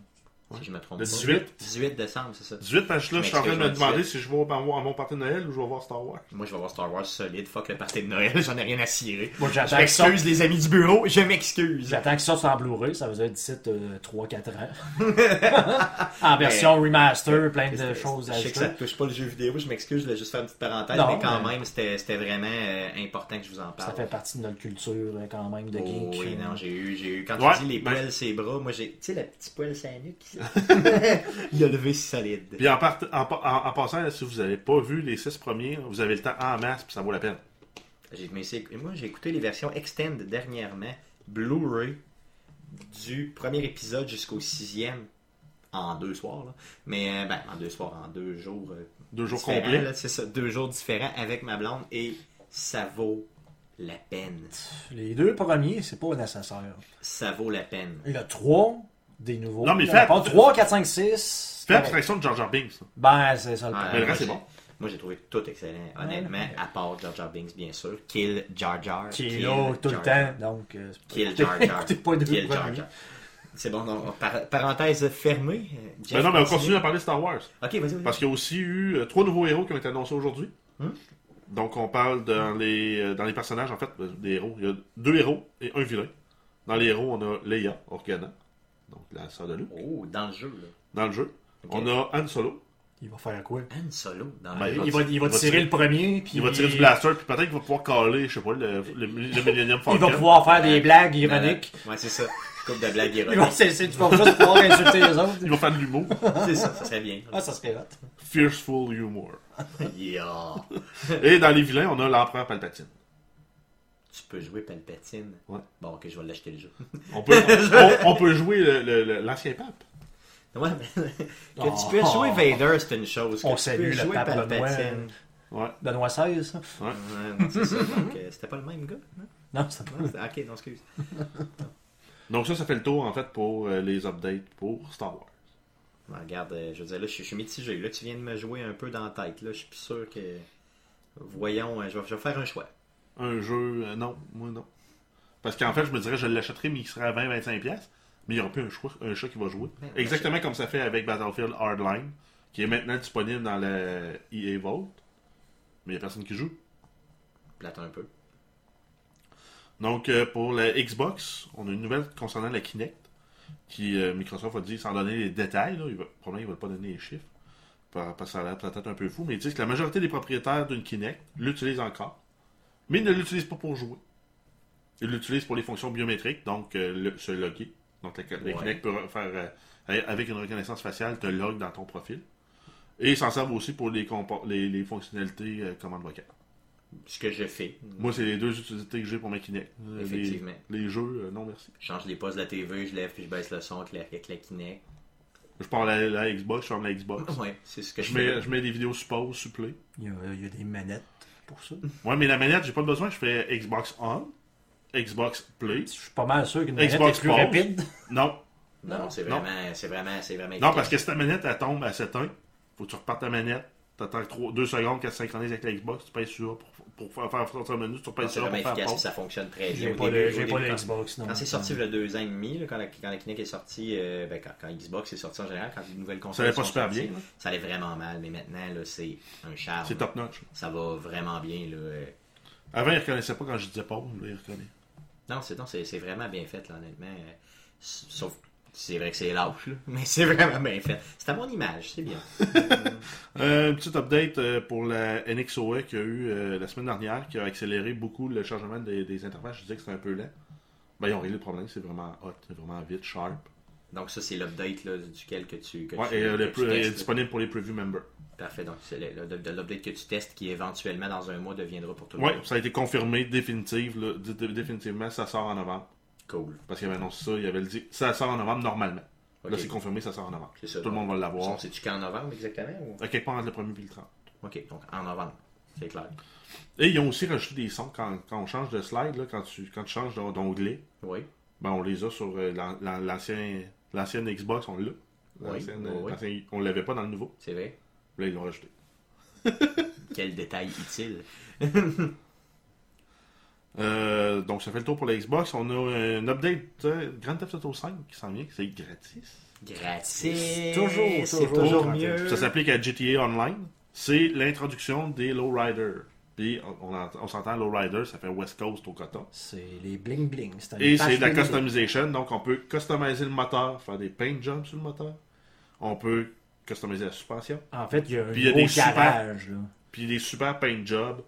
Speaker 1: Si je me trompe
Speaker 2: Le
Speaker 1: pas.
Speaker 2: 18?
Speaker 1: 18 décembre, c'est ça.
Speaker 2: 18, parce que là, je suis en train de me demander
Speaker 1: 18.
Speaker 2: si je vais à mon, party de Noël ou je vais voir Star Wars.
Speaker 1: Moi, je vais voir Star Wars solide. Fuck le party de Noël, j'en ai rien à cirer.
Speaker 3: Moi,
Speaker 1: Je
Speaker 3: j'attends ça.
Speaker 1: m'excuse, les amis du bureau, je m'excuse.
Speaker 3: J'attends que ça soit en Blu-ray, ça veut dire d'ici 3-4 ans. en version remaster, plein de choses
Speaker 1: Je
Speaker 3: à
Speaker 1: sais que ça ne touche pas le jeu vidéo, je m'excuse, je voulais juste faire une petite parenthèse,
Speaker 3: Non,
Speaker 1: mais quand
Speaker 3: mais-
Speaker 1: même, c'était c'était vraiment euh, important que je vous en
Speaker 3: Ça
Speaker 1: parle.
Speaker 3: fait partie de notre culture euh, quand même de
Speaker 1: Oh,
Speaker 3: geek.
Speaker 1: oui,
Speaker 3: euh.
Speaker 1: non, j'ai eu, j'ai eu. Quand
Speaker 2: Ouais,
Speaker 1: tu dis les
Speaker 2: ben-
Speaker 1: poils, ses bras, moi j'ai. Tu sais, le petit poil sa nuque? Il a levé solide.
Speaker 2: Puis en, part- en, pa- en- en passant, si vous n'avez pas vu les 6 premiers, vous avez le temps en masse, puis ça vaut la peine.
Speaker 1: Mais moi, j'ai écouté les versions Extend dernièrement, Blu-ray, du premier épisode jusqu'au sixième, en deux soirs. Là. Mais, euh, ben, en deux soirs, en deux jours. euh,
Speaker 2: Deux jours complets.
Speaker 1: C'est ça, deux jours différents avec ma blonde et ça vaut la peine.
Speaker 3: Les deux premiers, c'est pas nécessaire.
Speaker 1: Ça vaut la peine.
Speaker 3: Il y a trois des nouveaux.
Speaker 2: Non, mais
Speaker 3: pas 3, 4, 5, 6.
Speaker 2: Fais abstraction de Jar Jar Binks.
Speaker 3: Ben, c'est ça le problème.
Speaker 2: Mais le
Speaker 1: moi,
Speaker 2: reste, c'est
Speaker 1: j'ai-
Speaker 2: bon.
Speaker 1: Moi, j'ai trouvé tout excellent, honnêtement,
Speaker 3: Ouais.
Speaker 1: à part Jar Jar Binks, bien sûr. Kill Jar Jar.
Speaker 3: Qui est
Speaker 1: kill
Speaker 3: là tout le temps. Donc, euh, c'est pas-
Speaker 1: Kill Jar Jar.
Speaker 3: pas
Speaker 1: Kill Jar. Jar. C'est bon, donc, par- parenthèse fermée. Jeff,
Speaker 2: Ben non, mais on
Speaker 1: continue.
Speaker 2: à parler de Star Wars.
Speaker 1: Ok, vas-y, vas-y.
Speaker 2: Parce qu'il y a aussi eu euh, trois nouveaux héros qui ont été annoncés aujourd'hui.
Speaker 1: Hmm?
Speaker 2: Donc, on parle dans les, euh, dans les personnages, en fait, des héros. Il y a deux héros et un vilain. Dans les héros, on a Leia, Organa, donc la sœur de Luke,
Speaker 1: Oh, dans le jeu, là.
Speaker 2: dans le jeu. On a Han Solo.
Speaker 3: Il va faire quoi?
Speaker 1: Han Solo, dans
Speaker 2: Ben.
Speaker 3: Il va, il va
Speaker 2: il va
Speaker 3: tirer
Speaker 2: tirer-
Speaker 3: le premier, puis
Speaker 2: Il va tirer du blaster, puis peut-être qu'il va pouvoir caler, je sais pas, le, le, le Millennium
Speaker 3: il va pouvoir faire des blagues ironiques.
Speaker 1: Ouais, c'est ça. Coupe de blagues
Speaker 3: Il va,
Speaker 1: ironiques.
Speaker 3: c'est, c'est- tu vas juste pouvoir insulter les autres.
Speaker 2: Il va faire de l'humour.
Speaker 1: C'est ça, ça serait bien.
Speaker 3: Ah, ça serait hot.
Speaker 2: Fierceful humor.
Speaker 1: Yeah.
Speaker 2: Et dans les vilains, on a l'empereur Palpatine.
Speaker 1: Tu peux jouer Palpatine.
Speaker 2: Ouais.
Speaker 1: Bon, ok, je vais l'acheter le jeu.
Speaker 2: On peut, on, on peut jouer l'ancien pape.
Speaker 1: Ouais, mais que
Speaker 3: Oh.
Speaker 1: tu peux jouer Vader, c'est une chose. Que
Speaker 3: On
Speaker 1: tu
Speaker 3: salue
Speaker 1: peux
Speaker 3: le
Speaker 1: jouer
Speaker 3: pape Benoît.
Speaker 1: Palpatine.
Speaker 2: Ouais.
Speaker 3: Benoît XVI, ça?
Speaker 2: ouais.
Speaker 1: Ouais, non, c'est ça. Donc, euh, c'était pas le même gars. hein?
Speaker 3: Non, c'est pas.
Speaker 1: Non, c'était- ok, non, excuse.
Speaker 2: Donc ça, ça fait le tour, en fait, pour euh, les updates pour Star Wars.
Speaker 1: Ouais, regarde, euh, je veux dire, là, je suis- je suis mitigé. Là, tu viens de me jouer un peu dans la tête. Là, je suis plus sûr que. Voyons, euh, je vais, je vais faire un choix.
Speaker 2: Un jeu, euh, non, moi non. Parce qu'en fait, je me dirais, je l'achèterais, mais il serait à 20-25$. piastres, Mais il n'y aura plus un, choix, un chat qui va jouer.
Speaker 1: Ben,
Speaker 2: Exactement comme ça fait avec Battlefield Hardline, qui est maintenant disponible dans la EA Vault. Mais il n'y a personne qui joue.
Speaker 1: Plate un peu.
Speaker 2: Donc, euh, pour la Xbox, on a une nouvelle concernant la Kinect, qui euh, Microsoft a dit, sans donner les détails, là, il va, probablement ils ne veulent pas donner les chiffres, par- parce que ça a l'air peut-être un peu fou, mais ils disent que la majorité des propriétaires d'une Kinect l'utilisent encore, mais ils ne l'utilisent pas pour jouer. Ils l'utilisent pour les fonctions biométriques, donc euh, le- se loguer. Donc, la, la
Speaker 1: Ouais.
Speaker 2: Kinect peut faire, euh, avec une reconnaissance faciale, te log dans ton profil. Et ils s'en servent aussi pour les, les, les fonctionnalités euh, commande vocale.
Speaker 1: Ce que je fais.
Speaker 2: Moi, c'est les deux utilités que j'ai pour ma Kinect. Euh, les-
Speaker 1: Effectivement.
Speaker 2: Les, jeux, euh, non merci.
Speaker 1: Je change les postes de la TV, je lève puis je baisse le son avec la, avec la Kinect.
Speaker 2: Je pars la, la Xbox, je ferme la Xbox.
Speaker 1: Ouais, c'est ce que je,
Speaker 2: Je
Speaker 1: fais.
Speaker 2: mets, je mets des vidéos suppose, supplé.
Speaker 3: Il il y a des manettes pour ça.
Speaker 2: Ouais, mais la manette, j'ai pas besoin. Je fais Xbox On, Xbox Play.
Speaker 3: Je suis pas mal sûr qu'une manette
Speaker 2: Xbox
Speaker 3: est plus
Speaker 2: Pause.
Speaker 3: rapide.
Speaker 2: Non.
Speaker 1: Non,
Speaker 3: Non.
Speaker 1: c'est vraiment, c'est vraiment, c'est vraiment.
Speaker 2: Non, parce que si ta manette, elle tombe, elle s'éteint, faut que tu repartes ta manette. T'attends 2 secondes qu'elle se synchronise avec la Xbox, tu payes sur pour, pour faire, faire sortir le menu, tu repayes
Speaker 1: c'est
Speaker 2: sur
Speaker 1: vraiment efficace, ça fonctionne très bien.
Speaker 3: J'ai pas,
Speaker 1: début,
Speaker 3: pas
Speaker 1: quand-
Speaker 3: Xbox. Non.
Speaker 1: Quand c'est sorti il y a deux ans et demi, là, quand, la, quand la Kinect est sortie, euh, ben, quand, quand Xbox est sorti en général, quand les nouvelles
Speaker 2: Ça
Speaker 1: consoles
Speaker 2: allait pas super bien. là.
Speaker 1: ça allait vraiment mal, mais maintenant, c'est un charme.
Speaker 2: C'est top notch.
Speaker 1: Ça va vraiment bien. Là. euh.
Speaker 2: Avant, il reconnaissait pas quand je disais pause, là, il reconnaît.
Speaker 1: Non, c'est, non, c'est, c'est vraiment bien fait, là, honnêtement. Euh, Sauf, C'est vrai que c'est lâche, là, mais c'est vraiment bien fait. C'est à mon image, c'est bien.
Speaker 2: Euh, un petit update euh, pour la NXOE qu'il y a eu euh, la semaine dernière, qui a accéléré beaucoup le changement des, des interfaces. Je disais que c'était un peu lent. Ben, ils ont réglé le problème, c'est vraiment hot, c'est vraiment vite, sharp.
Speaker 1: Donc ça, c'est l'update duquel que tu, que
Speaker 2: Ouais,
Speaker 1: tu,
Speaker 2: et
Speaker 1: que
Speaker 2: le
Speaker 1: tu
Speaker 2: pre- est
Speaker 1: testes.
Speaker 2: disponible pour les preview members.
Speaker 1: Parfait, donc c'est l'update que tu testes qui éventuellement dans un mois deviendra pour tout le
Speaker 2: Ouais,
Speaker 1: monde.
Speaker 2: ça a été confirmé définitive, là, définitivement, ça sort en novembre.
Speaker 1: Cool.
Speaker 2: Parce qu'il avait annoncé ça, il avait dit ça sort en novembre normalement. Là, c'est confirmé, ça sort en novembre.
Speaker 1: Ça.
Speaker 2: Tout le monde va l'avoir.
Speaker 1: C'est-tu qu'en novembre exactement? Ou...
Speaker 2: À quelque part entre le premier et le 30.
Speaker 1: Ok, donc en novembre. C'est clair.
Speaker 2: Et ils ont aussi rajouté des sons quand, quand on change de slide, là, quand, tu, quand tu changes d'on- d'onglet.
Speaker 1: Oui.
Speaker 2: Ben, on les a sur euh, l'an- l'an- l'ancien, l'ancienne Xbox, on l'a.
Speaker 1: Oui, oui.
Speaker 2: on l'avait pas dans le nouveau.
Speaker 1: C'est vrai.
Speaker 2: Là, ils l'ont rajouté.
Speaker 1: Quel détail utile.
Speaker 2: Euh, donc, ça fait le tour pour la Xbox. On a un update euh, Grand Theft Auto 5 qui s'en vient, c'est gratis.
Speaker 1: Gratis.
Speaker 3: Toujours,
Speaker 1: C'est
Speaker 3: toujours
Speaker 1: mieux.
Speaker 2: Ça s'applique à GTA Online. C'est l'introduction des lowriders. Puis, on, on, ent- on s'entend, lowrider, ça fait West Coast au coton.
Speaker 3: C'est les bling bling.
Speaker 2: Et c'est de la customization, donc on peut customiser le moteur, faire des paint jumps sur le moteur. On peut customiser la suspension.
Speaker 3: En fait, il y a un
Speaker 2: Puis il y a
Speaker 3: gros
Speaker 2: des super-
Speaker 3: garage. Là.
Speaker 2: Puis des super paint jobs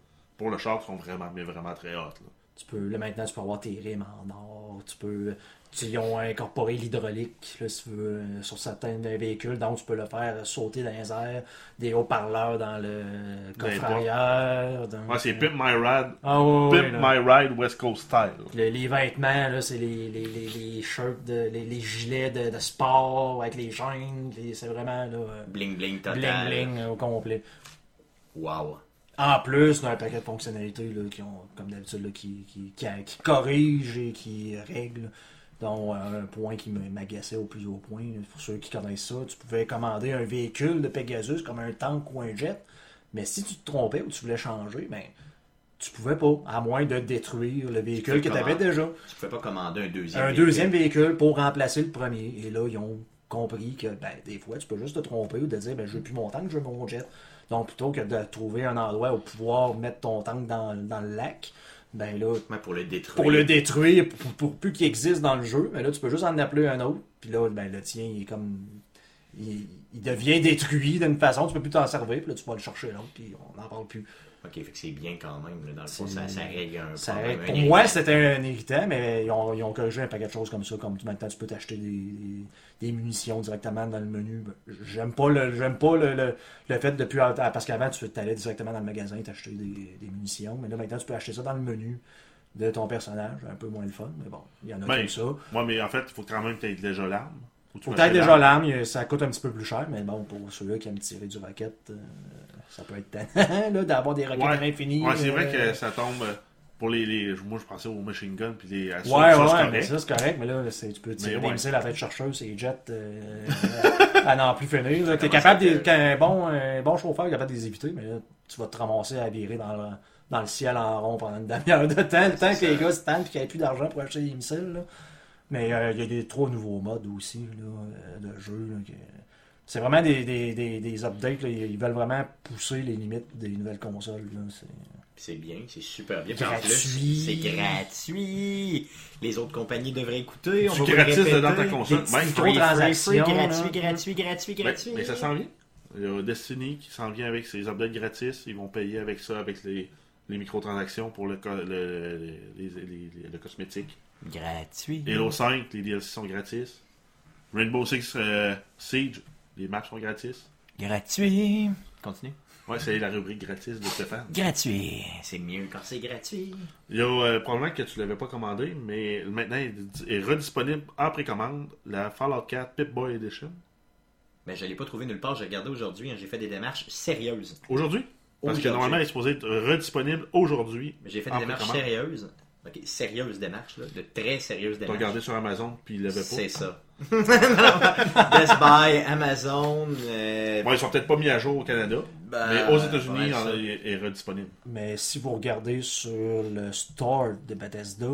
Speaker 2: pour le char qui sont vraiment, mais vraiment très hot. là.
Speaker 3: Tu peux, là, maintenant, tu peux avoir tes rimes en or. Tu peux, tu, ils ont incorporé l'hydraulique, là, si tu veux, euh, sur certains véhicules. Donc, tu peux le faire sauter dans les airs. Des haut-parleurs dans le coffre arrière.
Speaker 2: Ouais, c'est Pimp My Ride,
Speaker 3: Ah, ouais,
Speaker 2: Pimp. My Ride West Coast Style.
Speaker 3: Le- les vêtements, là, c'est les, les, les, les shirts, de, les, les gilets de, de sport avec les chaînes. C'est vraiment là, euh,
Speaker 1: Bling bling total.
Speaker 3: bling bling euh, au complet.
Speaker 1: Wow.
Speaker 3: En plus d'un paquet de fonctionnalités là, qui ont, comme d'habitude, qui, qui, qui, qui corrigent et qui règlent. dont euh, un point qui me- m'agaçait au plus haut point. Pour ceux qui connaissent ça, tu pouvais commander un véhicule de Pegasus comme un tank ou un jet, mais si tu te trompais ou tu voulais changer, ben tu pouvais pas, à moins de détruire le véhicule que tu avais déjà.
Speaker 1: Tu pouvais pas commander un deuxième.
Speaker 3: Un
Speaker 1: véhicule.
Speaker 3: deuxième véhicule pour remplacer le premier. Et là, ils ont compris que ben, des fois, tu peux juste te tromper ou te dire ben, je veux plus mon tank, je veux mon jet. Donc, plutôt que de trouver un endroit où pouvoir mettre ton tank dans, dans le lac, ben là,
Speaker 1: pour le détruire.
Speaker 3: pour le détruire, pour, pour plus qu'il existe dans le jeu, mais là, tu peux juste en appeler un autre. Puis là, ben, le tien, il est comme. Il, il devient détruit d'une façon, tu peux plus t'en servir, puis là, tu vas le chercher l'autre, puis on n'en parle plus.
Speaker 1: Ok, fait que c'est bien quand même. là, dans le fond, ça, ça règle un
Speaker 3: Ça
Speaker 1: problème.
Speaker 3: règle- pour moi, c'était un irritant, mais ils ont, ils ont corrigé un paquet de choses comme ça. Comme maintenant, tu peux t'acheter des, des- des munitions directement dans le menu. J'aime pas le, j'aime pas le, le, le fait depuis. Parce qu'avant, tu allais directement dans le magasin t'acheter des, des munitions. Mais là, maintenant, tu peux acheter ça dans le menu de ton personnage. Un peu moins le fun, mais bon, il y en a
Speaker 2: Ben,
Speaker 3: comme ça.
Speaker 2: Moi, mais en fait, il faut quand même que tu aies déjà l'arme.
Speaker 3: Peut-être déjà il- ça coûte un petit peu plus cher, mais bon, pour ceux-là qui aiment tirer du racket, euh, ça peut être tannant, là, d'avoir des raquettes
Speaker 2: Ouais.
Speaker 3: infinies.
Speaker 2: Ouais, c'est vrai
Speaker 3: euh,
Speaker 2: que ça tombe euh, pour les, les- Moi, je pensais aux machine guns puis les assaut,
Speaker 3: Ouais,
Speaker 2: ça,
Speaker 3: ouais, mais ça c'est correct, mais là, c'est- tu peux tirer des missiles à tête chercheuse, c'est jets euh, à n'en plus finir. T'es
Speaker 1: commence
Speaker 3: capable, de, qu'un bon, un bon chauffeur est capable de les éviter, mais là, tu vas te ramasser à virer dans le, dans le ciel en rond pendant une demi-heure de temps, le temps que les gars se tannent et qu'il n'y ait plus d'argent pour acheter des missiles. là. Mais euh, il y a des trois nouveaux modes aussi là, de jeu. là, que- C'est vraiment des, des, des, des updates. là. Ils veulent vraiment pousser les limites des nouvelles consoles. là. C'est-
Speaker 1: C'est bien, c'est super bien.
Speaker 3: Gratuit.
Speaker 1: plus, c'est gratuit. Les autres compagnies devraient écouter. On
Speaker 2: C'est
Speaker 1: va
Speaker 2: gratis dans ta console.
Speaker 1: Des
Speaker 2: Même
Speaker 3: free
Speaker 1: gratuit, gratuit, gratuit, gratuit.
Speaker 2: mais ça s'en vient. Il y a Destiny qui s'en vient avec ses updates gratis. Ils vont payer avec ça, avec les, les microtransactions pour le, co- le, le- les- les- les- le cosmétique.
Speaker 1: Gratuit.
Speaker 2: Halo 5, les DLC sont gratis. Rainbow Six euh, Siege, les maps sont gratis.
Speaker 1: Gratuit. Continue.
Speaker 2: Ouais, c'est la rubrique gratis de Stéphane.
Speaker 1: Gratuit. C'est mieux quand c'est gratuit.
Speaker 2: Il y a euh, probablement que tu l'avais pas commandé, mais maintenant il est redisponible en précommande la Fallout 4 Pip-Boy Edition.
Speaker 1: Ben, je l'ai pas trouvé nulle part. J'ai regardé aujourd'hui. hein, J'ai fait des démarches sérieuses.
Speaker 2: Aujourd'hui? Parce que normalement, il est supposé être redisponible aujourd'hui.
Speaker 1: Mais j'ai fait des démarches sérieuses. Ok, sérieuses démarches, là, de très sérieuses
Speaker 2: T'as
Speaker 1: démarches.
Speaker 2: regardé sur Amazon, puis il l'avait pas.
Speaker 1: C'est ça. Best Buy, Amazon. euh,
Speaker 2: Bon, ils sont peut-être pas mis à jour au Canada,
Speaker 1: ben,
Speaker 2: mais aux États-Unis,
Speaker 1: ouais,
Speaker 2: il est, est redisponible.
Speaker 3: Mais si vous regardez sur le store de Bethesda,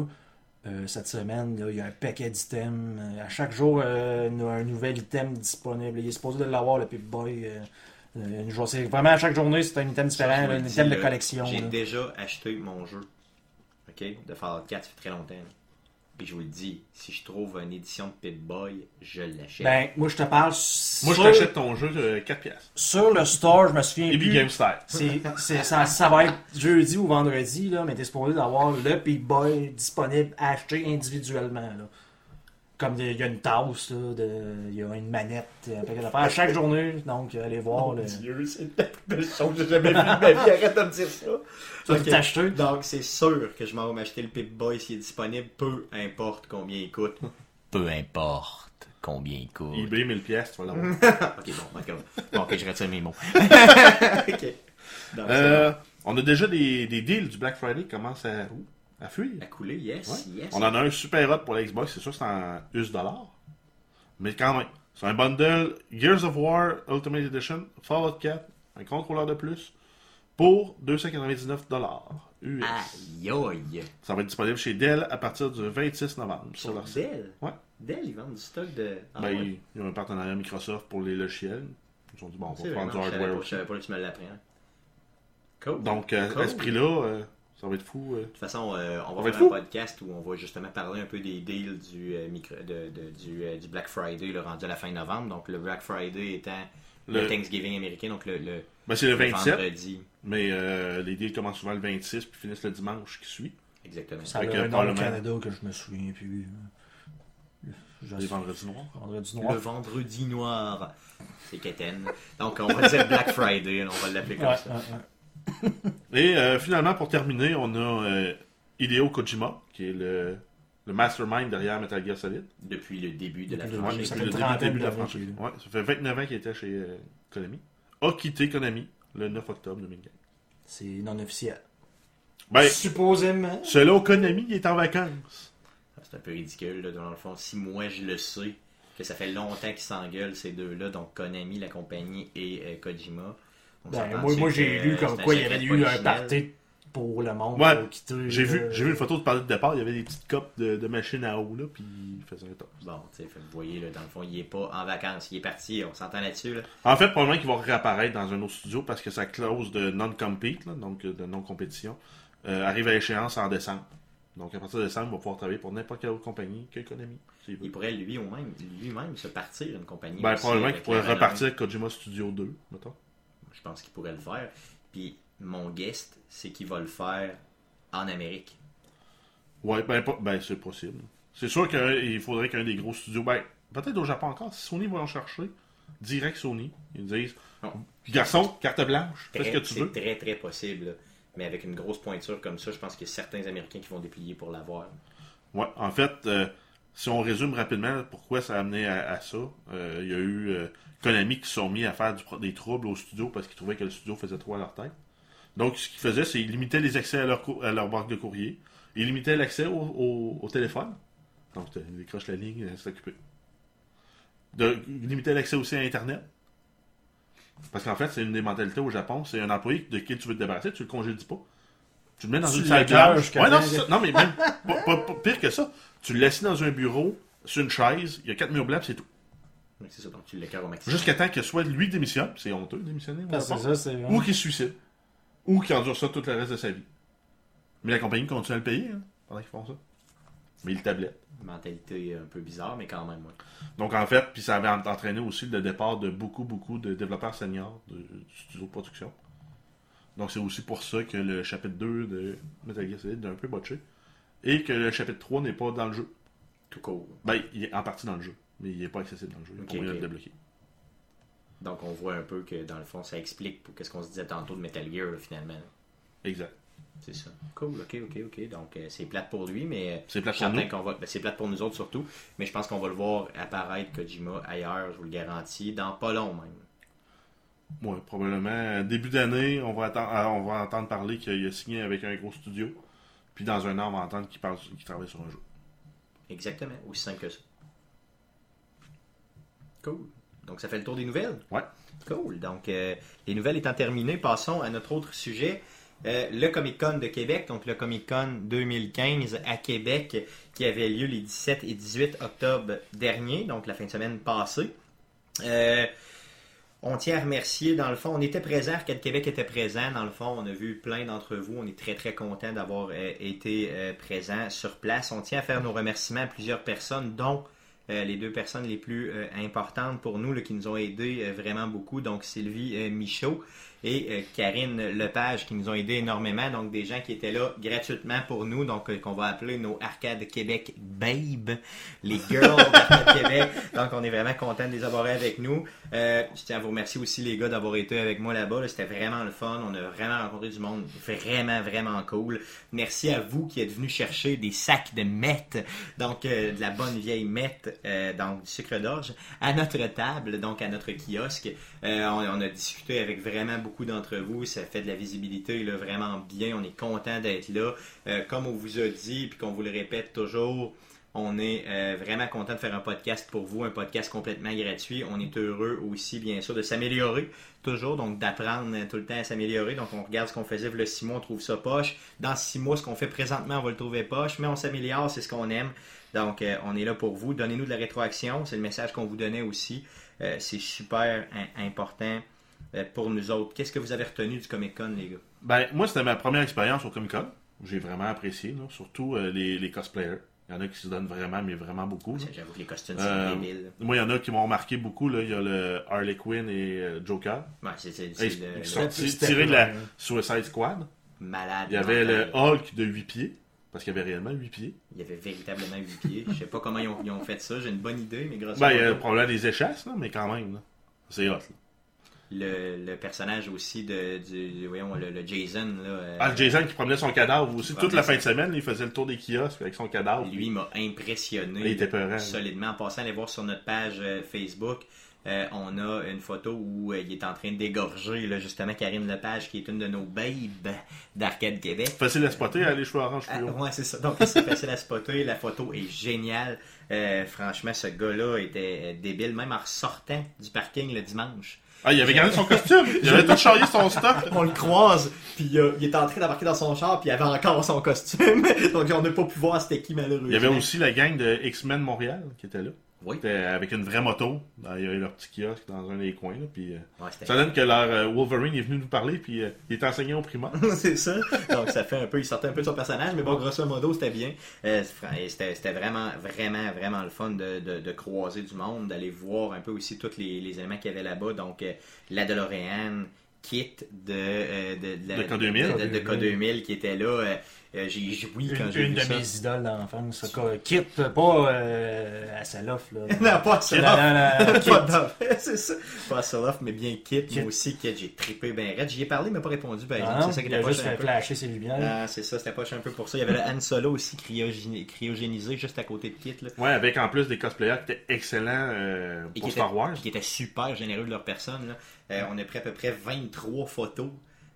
Speaker 3: euh, cette semaine, là, il y a un paquet d'items. Euh, À chaque jour, euh, il y a un nouvel item disponible. Il est supposé de l'avoir, le Pip-Boy. euh, euh, une jour- c'est vraiment à chaque journée, c'est un item différent, un item
Speaker 1: dis,
Speaker 3: de collection.
Speaker 1: J'ai déjà acheté mon jeu. Ok, de Fallout 4, ça fait très longtemps. là. Et je vous le dis, si je trouve une édition de Pip-Boy, je l'achète.
Speaker 3: Ben, moi, je te parle.
Speaker 2: Moi, je t'achète ton jeu de 4 pièces.
Speaker 3: Sur le store, je me souviens. Plus.
Speaker 2: Game Style.
Speaker 3: C'est, c'est- ça, ça va être jeudi ou vendredi, là, mais t'es supposé d'avoir le P-Boy disponible à acheter individuellement. Là. Comme il y a une tasse, là, de- il y a une manette, un paquet d'affaires à chaque journée. Donc, allez voir. le,
Speaker 1: Dieu, c'est la plus belle chose que j'ai jamais vue de ma vie. Arrête de me dire ça.
Speaker 3: vas
Speaker 1: Ok.
Speaker 3: t'acheter.
Speaker 1: Donc, c'est sûr que je m'en vais m'acheter le Pip-Boy s'il est disponible, peu importe combien il coûte. Peu importe combien il coûte.
Speaker 2: eBay 1000 pièces, tu vas l'avoir.
Speaker 1: ok, bon, d'accord. Bon, ok, je retire mes mots. ok. Donc,
Speaker 2: Euh, on a déjà des, des deals du Black Friday qui commencent à, à fuir.
Speaker 1: à couler, yes,
Speaker 2: Ouais.
Speaker 1: yes.
Speaker 2: On en a un super hot pour la Xbox, c'est sûr c'est en US dollars. Mais quand même, c'est un bundle Gears of War Ultimate Edition, Fallout 4, un contrôleur de plus, pour 299 dollars US.
Speaker 1: Aïe, aïe.
Speaker 2: Ça va être disponible chez Dell à partir du 26 novembre sur leur site.
Speaker 1: Dell?
Speaker 2: Ouais.
Speaker 1: Dell, ils vendent du stock de. Ah,
Speaker 2: Ben,
Speaker 1: ouais.
Speaker 2: ils, ont un partenariat Microsoft pour les logiciels. Ils ont dit, bon, on va prendre du hardware
Speaker 1: je
Speaker 2: aussi.
Speaker 1: savais pas que tu me l'apprends. Cool.
Speaker 2: Donc, euh,
Speaker 1: Cool.
Speaker 2: à ce prix-là, euh, ça va être fou. euh.
Speaker 1: De toute façon, euh, on
Speaker 2: va
Speaker 1: faire un
Speaker 2: fou.
Speaker 1: podcast où on va justement parler un peu des deals du, euh, micro- de- de- du, euh, du Black Friday le rendu à la fin novembre. Donc le Black Friday étant le,
Speaker 2: Le-
Speaker 1: Thanksgiving américain, donc le, le,
Speaker 2: Ben, c'est le 27,
Speaker 1: vendredi.
Speaker 2: mais euh, les deals commencent souvent le 26 puis finissent le dimanche qui suit.
Speaker 1: Exactement.
Speaker 3: Ça a
Speaker 2: Fait que
Speaker 3: un nom Canada que je me souviens plus. Je
Speaker 2: Les vendredis noirs.
Speaker 3: Vendredi
Speaker 1: Le
Speaker 3: noir.
Speaker 1: vendredi noir. C'est Keten. Donc on va dire Black Friday, on va l'appeler comme
Speaker 3: Ouais,
Speaker 1: ça.
Speaker 3: ouais, ouais.
Speaker 2: Et euh, finalement, pour terminer, on a euh, Hideo Kojima, qui est le, le mastermind derrière Metal Gear Solid.
Speaker 1: Depuis le début de la franchise.
Speaker 3: ça
Speaker 2: depuis
Speaker 3: fait
Speaker 2: le début, début de la franchise. Ouais, ça fait 29 ans qu'il était chez euh, Konami. A quitté Konami le 9 octobre 2015.
Speaker 3: C'est non officiel.
Speaker 2: Ben,
Speaker 3: Supposément.
Speaker 2: selon Konami, il est en vacances.
Speaker 1: C'est un peu ridicule, là, dans le fond. Si moi je le sais, que ça fait longtemps qu'ils s'engueulent, ces deux-là, donc Konami, la compagnie, et euh, Kojima.
Speaker 3: Ben, moi, j'ai lu comme quoi il y avait eu un party pour le monde
Speaker 2: Ouais.
Speaker 3: pour quitter.
Speaker 2: J'ai vu,
Speaker 3: euh,
Speaker 2: j'ai vu une photo de parler de départ, il y avait des petites copes de, de machines à eau, là, puis il faisait un top.
Speaker 1: Bon, tu sais, vous voyez, là, dans le fond, il est pas en vacances, il est parti, on s'entend là-dessus, là.
Speaker 2: En fait, probablement qu'il va réapparaître dans un autre studio parce que sa clause de non-compete, là, donc euh, de non-compétition, euh, arrive à échéance en décembre. Donc à partir de décembre, il va pouvoir travailler pour n'importe quelle autre compagnie que Konami.
Speaker 1: Il pourrait lui-même lui-même se partir une compagnie.
Speaker 2: Ben,
Speaker 1: aussi
Speaker 2: probablement qu'il pourrait repartir Kojima Studio 2, mettons.
Speaker 1: Je pense qu'il pourrait le faire. Puis mon guest, c'est qu'il va le faire en Amérique.
Speaker 2: Ouais, ben, ben c'est possible. C'est sûr qu'il faudrait qu'un des gros studios, ben, peut-être au Japon encore, si Sony va en chercher, direct Sony, ils disent
Speaker 1: Non.
Speaker 2: Garçon, carte blanche, fais ce que tu
Speaker 1: C'est
Speaker 2: veux.
Speaker 1: très très possible. là. Mais avec une grosse pointure comme ça, je pense qu'il y a certains Américains qui vont déplier pour l'avoir.
Speaker 2: Ouais, en fait, euh, si on résume rapidement pourquoi ça a amené à, à ça, euh, il y a eu euh, Konami qui se sont mis à faire du des troubles au studio parce qu'ils trouvaient que le studio faisait trop à leur tête. Donc, ce qu'ils faisaient, c'est qu'ils limitaient les accès à leur, à leur banque de courrier. Ils limitaient l'accès au, au- au téléphone. Donc, tu décroches la ligne, c'est occupé. De limiter l'accès aussi à Internet. Parce qu'en fait, c'est une des mentalités au Japon. C'est un employé de qui tu veux te débarrasser, tu le congédies pas. Tu le mets dans
Speaker 3: Tu
Speaker 2: une salle blanche. Ouais, non, ça. non, mais même pas, pas- pas- pire que ça. Tu le laisses dans un bureau, sur une chaise, il y a quatre murs blancs, c'est tout.
Speaker 1: C'est ça, donc tu l'écœures au maximum.
Speaker 2: Jusqu'à temps que soit lui démissionne, c'est honteux de démissionner,
Speaker 3: Ah, c'est
Speaker 2: Japon,
Speaker 3: ça, c'est
Speaker 2: ou qu'il se suicide, ou qu'il endure ça tout le reste de sa vie. Mais la compagnie continue à le payer hein, pendant qu'ils font ça. Mais il tablette.
Speaker 1: Mentalité un peu bizarre, mais quand même. ouais.
Speaker 2: Donc en fait, puis ça avait en- entraîné aussi le départ de beaucoup, beaucoup de développeurs seniors de, du studio de production. Donc c'est aussi pour ça que le chapitre 2 de Metal Gear Solid est un peu botché. Et que le chapitre 3 n'est pas dans le jeu.
Speaker 1: Tout court.
Speaker 2: Ben, il est en partie dans le jeu, mais il n'est pas accessible dans le jeu. Il
Speaker 1: Ok,
Speaker 2: faut moyen de le débloquer.
Speaker 1: Donc on voit un peu que dans le fond, ça explique pour qu'est-ce qu'on se disait tantôt de Metal Gear, là, finalement.
Speaker 2: Exact.
Speaker 1: C'est ça. Cool, ok, ok, ok. Donc euh, c'est plate pour lui, mais. euh,
Speaker 2: C'est plate pour nous.
Speaker 1: qu'on va. ben, c'est plate pour nous autres surtout, mais je pense qu'on va le voir apparaître Kojima ailleurs, je vous le garantis, dans pas long même.
Speaker 2: Ouais, probablement. Début d'année, on va attendre, ah, on va entendre parler qu'il a signé avec un gros studio. Puis dans un an, on va entendre qu'il parle- qu'il travaille sur un jeu.
Speaker 1: Exactement, aussi simple que ça. Cool. Donc ça fait le tour des nouvelles?
Speaker 2: Ouais.
Speaker 1: Cool. Donc euh, les nouvelles étant terminées, passons à notre autre sujet. Euh, le Comic Con de Québec, donc le Comic Con 2015 à Québec, qui avait lieu les 17 et 18 octobre dernier, donc la fin de semaine passée. Euh, On tient à remercier, dans le fond, on était présent, Arcade Québec était présent, dans le fond, on a vu plein d'entre vous, on est très très content d'avoir euh, été présent sur place. On tient à faire nos remerciements à plusieurs personnes, dont les deux personnes les plus euh, importantes pour nous, qui nous ont aidés euh, vraiment beaucoup, donc Sylvie euh, Michaud et euh, Karine Lepage qui nous ont aidés énormément, donc des gens qui étaient là gratuitement pour nous, donc euh, qu'on va appeler nos Arcade Québec Babe, les girls d'Arcade Québec, donc on est vraiment content de les avoir avec nous. Euh, je tiens à vous remercier aussi les gars d'avoir été avec moi là-bas, là. c'était vraiment le fun, on a vraiment rencontré du monde vraiment vraiment cool. Merci à vous qui êtes venus chercher des sacs de meth, donc de la bonne vieille meth, euh, donc du sucre d'orge, à notre table, donc à notre kiosque. Euh, on, a discuté avec vraiment beaucoup d'entre vous. Ça fait de la visibilité là, vraiment bien. On est content d'être là. Euh, comme on vous a dit, puis qu'on vous le répète toujours, on est euh, vraiment content de faire un podcast pour vous, un podcast complètement gratuit. On est heureux aussi, bien sûr, de s'améliorer toujours, donc d'apprendre tout le temps à s'améliorer. Donc on regarde ce qu'on faisait le six mois, on trouve ça poche. Dans six mois, ce qu'on fait présentement, on va le trouver poche, mais on s'améliore, c'est ce qu'on aime. Donc on est là pour vous. Donnez-nous de la rétroaction, c'est le message qu'on vous donnait aussi. Euh, c'est super im- important euh, pour nous autres. Qu'est-ce que vous avez retenu du Comic Con, les gars?
Speaker 2: Ben, moi, c'était ma première expérience au Comic Con. J'ai vraiment apprécié, là, surtout euh, les, les cosplayers. Il y en a qui se donnent vraiment, mais vraiment beaucoup.
Speaker 1: J'avoue que les costumes, c'est
Speaker 2: Euh,
Speaker 1: débile.
Speaker 2: moi, il y en a qui m'ont marqué beaucoup. Là. Il y a le Harley Quinn et Joker.
Speaker 1: Ouais, c'est c'est- c'est
Speaker 2: Ils
Speaker 1: le-
Speaker 2: ils sont tirés de la Suicide Squad.
Speaker 1: malade.
Speaker 2: Il y avait le. Hulk de 8 pieds. Parce qu'il y avait réellement 8 pieds.
Speaker 1: Il y avait véritablement 8 pieds. Je sais pas comment ils ont, ils ont fait ça. J'ai une bonne idée, mais grosso
Speaker 2: Ben, il y a
Speaker 1: modo,
Speaker 2: probablement des échasses, là, mais quand même. là. C'est hot. là.
Speaker 1: le, le personnage aussi de du, voyons, le, le Jason là, euh,
Speaker 2: Ah, le Jason qui promenait son cadavre aussi. Toute la fin de semaine, il faisait le tour des kiosques avec son cadavre.
Speaker 1: lui m'a impressionné
Speaker 2: Il était peurant.
Speaker 1: solidement. En passant, allez voir sur notre page euh, Facebook. Euh, on a une photo où euh, il est en train d'égorger là, justement Karine Lepage, qui est une de nos babes d'Arcade Québec.
Speaker 2: Facile à spotter, hein, les cheveux orange
Speaker 1: Ah,
Speaker 2: fluo.
Speaker 1: ouais, c'est ça. Donc, c'est facile à spotter. La photo est géniale. Euh, franchement, ce gars-là était euh, débile, même en ressortant du parking le dimanche.
Speaker 2: Ah, il avait gardé son costume. Il avait tout charrié son stock.
Speaker 1: On le croise, puis euh, il est en train d'embarquer dans son char, puis il avait encore son costume. Donc, on n'a pas pu voir c'était qui, malheureusement.
Speaker 2: Il y avait aussi la gang de X-Men Montréal qui était là.
Speaker 1: Oui.
Speaker 2: C'était avec une vraie moto. Il y avait leur petit kiosque dans un des coins. Là, puis, euh,
Speaker 1: Ouais,
Speaker 2: ça donne que leur euh, Wolverine est venu nous parler. Puis euh, il est enseigné au primaire.
Speaker 1: c'est ça. Donc ça fait un peu, il sortait un peu de son personnage, mais bon, grosso modo, c'était bien. Euh, c'était vraiment, vraiment, vraiment le fun de, de, de croiser du monde, d'aller voir un peu aussi tous les, les éléments qu'il y avait là-bas. Donc euh, la DeLorean, Kit de, de, de, la-
Speaker 2: De K2000.
Speaker 1: de, de K2000 qui était là. Euh, j'ai joui quand
Speaker 3: Une,
Speaker 1: j'ai
Speaker 3: une
Speaker 1: vu
Speaker 3: de
Speaker 1: ça.
Speaker 3: mes idoles d'enfance. Quitte pas euh, à Salof. Là.
Speaker 1: non, pas
Speaker 3: Non, non, non,
Speaker 1: Pas
Speaker 3: Kit.
Speaker 1: d'offre, c'est ça. Pas Soloff, mais bien Kit.
Speaker 3: Kit.
Speaker 1: Moi aussi, Kit, j'ai trippé ben raide. J'y ai parlé, mais pas répondu. Ben,
Speaker 3: Ah,
Speaker 1: c'est ça qui
Speaker 3: a
Speaker 1: pas
Speaker 3: juste
Speaker 1: un
Speaker 3: fait
Speaker 1: peu.
Speaker 3: flasher ses lumières.
Speaker 1: Ah, c'est ça, c'était pas un peu pour ça. Il y avait le Han Solo aussi cryogéni- cryogénisé juste à côté de Kit. Là.
Speaker 2: Ouais, avec en plus des cosplayers qui étaient excellents euh,
Speaker 1: Et
Speaker 2: pour
Speaker 1: qui
Speaker 2: Star
Speaker 1: étaient,
Speaker 2: Wars.
Speaker 1: qui étaient super généreux de leur personne. Là. Euh, on a pris à peu près 23 photos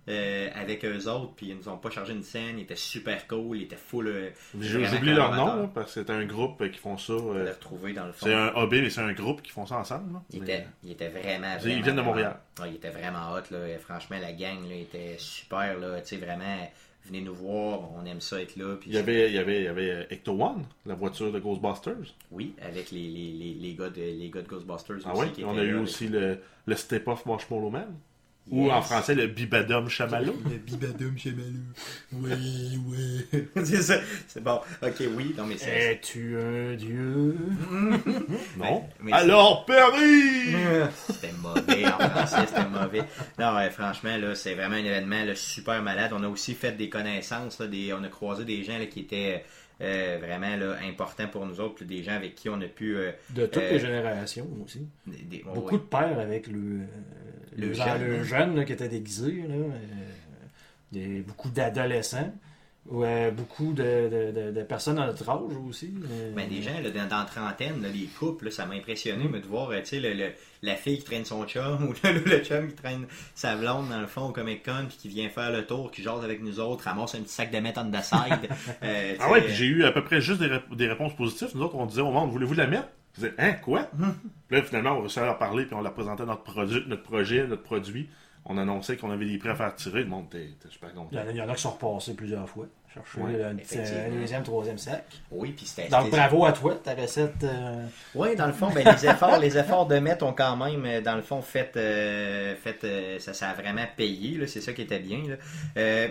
Speaker 1: euh, avec eux autres, puis ils nous ont pas chargé une scène. Ils étaient super cool, ils étaient full. euh,
Speaker 2: oublié leur nom, là, parce que c'est un groupe euh, qui font ça. Euh,
Speaker 1: retrouvé dans le fond.
Speaker 2: c'est un hobby, mais c'est un groupe qui font ça ensemble. là.
Speaker 1: Il
Speaker 2: Mais-
Speaker 1: était, il était vraiment,
Speaker 2: Ils viennent de Montréal.
Speaker 1: Ouais, il était vraiment hot. Là. Et franchement, la gang là, était super. Là. Tu sais, vraiment, venez nous voir. On aime ça être là. Puis
Speaker 2: Il y avait, il y avait, il y avait Ecto One, la voiture de Ghostbusters.
Speaker 1: Oui, avec les, les, les, les, gars de, les gars de Ghostbusters
Speaker 2: Ah
Speaker 1: aussi. qui
Speaker 2: on
Speaker 1: étaient
Speaker 2: a eu
Speaker 1: là
Speaker 2: aussi le, le Step Off Marshmallow Man. Ou
Speaker 1: Yes.
Speaker 2: en français, le Bibadum Chamallow.
Speaker 1: Le bibadum chamallow. Oui, oui. c'est ça. C'est bon. Ok, oui. Non, mais c'est.
Speaker 3: Es-tu un dieu?
Speaker 2: Non.
Speaker 1: mais
Speaker 2: Alors, Perry!
Speaker 1: C'était mauvais en français, c'était mauvais. Non, ouais, franchement, là, c'est vraiment un événement là, super malade. On a aussi fait des connaissances, là, des, on a croisé des gens là, qui étaient euh, vraiment là, importants pour nous autres, des gens avec qui on a pu. euh,
Speaker 3: De toutes
Speaker 1: Euh,
Speaker 3: les générations aussi.
Speaker 1: des- des-
Speaker 3: Beaucoup
Speaker 1: ouais.
Speaker 3: de pères avec le,
Speaker 1: Le
Speaker 3: le,
Speaker 1: jeune,
Speaker 3: jeune, le jeune, là, qui était déguisé. Là, euh, des- beaucoup d'adolescents. Ouais, beaucoup de, de- de- de personnes à notre âge aussi. euh,
Speaker 1: Ben, des gens là, dans, dans la trentaine, là, les couples, là, ça m'a impressionné mais de voir euh, tu sais, le- le- la fille qui traîne son chum ou le, le chum qui traîne sa blonde dans le fond au Comic Con puis qui vient faire le tour, qui jase avec nous autres, ramasse un petit sac de meth on the side. Euh,
Speaker 2: Ah ouais, puis j'ai eu à peu près juste des, rép- des réponses positives. Nous autres, on disait au monde, voulez-vous la mettre? Ils disaient, hein, quoi? puis là, finalement, on réussit à leur parler, puis on leur présentait notre, produit, notre projet, notre produit. On annonçait qu'on avait des prêts à faire tirer. Le monde était, était super
Speaker 3: Il y,
Speaker 2: content.
Speaker 3: en a, il y en a qui sont repassés plusieurs fois. Chercher
Speaker 1: Ouais,
Speaker 3: le petit-
Speaker 1: effectivement.
Speaker 3: euh, deuxième, troisième sac.
Speaker 1: Oui, puis c'était.
Speaker 3: Donc bravo à toi, ta recette. euh,
Speaker 1: Oui, dans le fond, ben, les efforts, les efforts de Met ont quand même, euh, dans le fond, fait, euh, fait euh, ça, ça a vraiment payé. là, C'est ça qui était bien. là. Euh,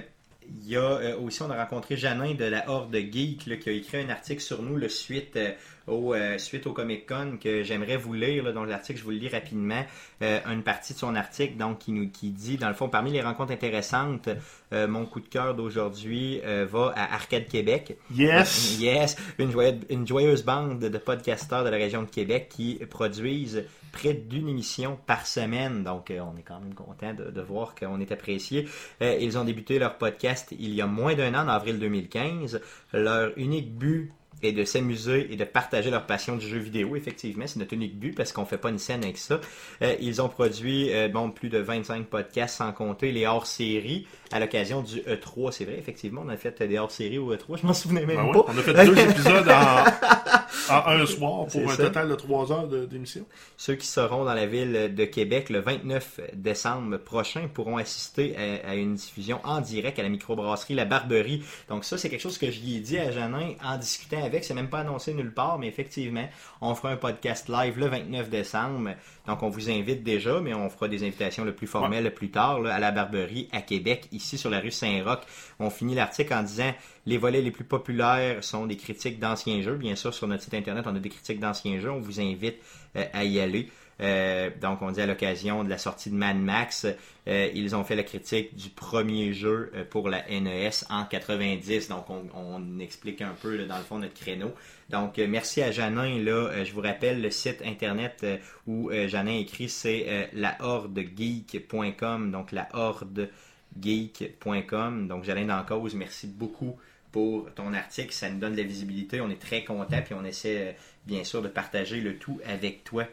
Speaker 1: il y a euh, aussi, on a rencontré Janin de la Horde Geek là, qui a écrit un article sur nous le suite, euh, au, euh, suite au Comic Con que j'aimerais vous lire. Là, donc l'article, je vous le lis rapidement. Euh, une partie de son article donc, qui, nous, qui dit, dans le fond, parmi les rencontres intéressantes, euh, mon coup de cœur d'aujourd'hui va à Arcade Québec.
Speaker 2: Yes!
Speaker 1: Yes, une joyeuse, une joyeuse bande de podcasteurs de la région de Québec qui produisent près d'une émission par semaine. Donc, euh, on est quand même content de, de voir qu'on est apprécié. Euh, ils ont débuté leur podcast il y a moins d'un an, en avril 2015. Leur unique but est de s'amuser et de partager leur passion du jeu vidéo. Effectivement, c'est notre unique but parce qu'on fait pas une scène avec ça. Euh, ils ont produit euh, bon, plus de 25 podcasts sans compter les hors-séries à l'occasion du E3. C'est vrai, effectivement, on a fait des hors-séries au E3. Je m'en souvenais même
Speaker 2: Ben
Speaker 1: pas.
Speaker 2: on a fait deux épisodes en, en un soir pour un
Speaker 1: ça.
Speaker 2: total de trois heures d'émission.
Speaker 1: Ceux qui seront dans la ville de Québec le 29 décembre prochain pourront assister à, à une diffusion en direct à la microbrasserie La Barberie. Donc ça, c'est quelque chose que j'y ai dit à Janin en discutant avec. C'est même pas annoncé nulle part, mais effectivement, on fera un podcast live le 29 décembre. Donc on vous invite déjà, mais on fera des invitations le plus formelles plus tard à la Barberie à Québec, ici sur la rue Saint-Roch. On finit l'article en disant les volets les plus populaires sont des critiques d'anciens jeux. Bien sûr, sur notre site internet, on a des critiques d'anciens jeux. On vous invite euh, à y aller. Euh, donc, on dit à l'occasion de la sortie de Mad Max, euh, ils ont fait la critique du premier jeu euh, pour la NES en 90. Donc, on, explique un peu, dans le fond, notre créneau. Donc, merci à Janin. Là, je vous rappelle, le site internet où Janin écrit, c'est lahordegeek.com. Donc, lahordegeek.com. Donc, Janin dans cause, merci beaucoup pour ton article. Ça nous donne de la visibilité. On est très content puis on essaie bien sûr de partager le tout avec toi.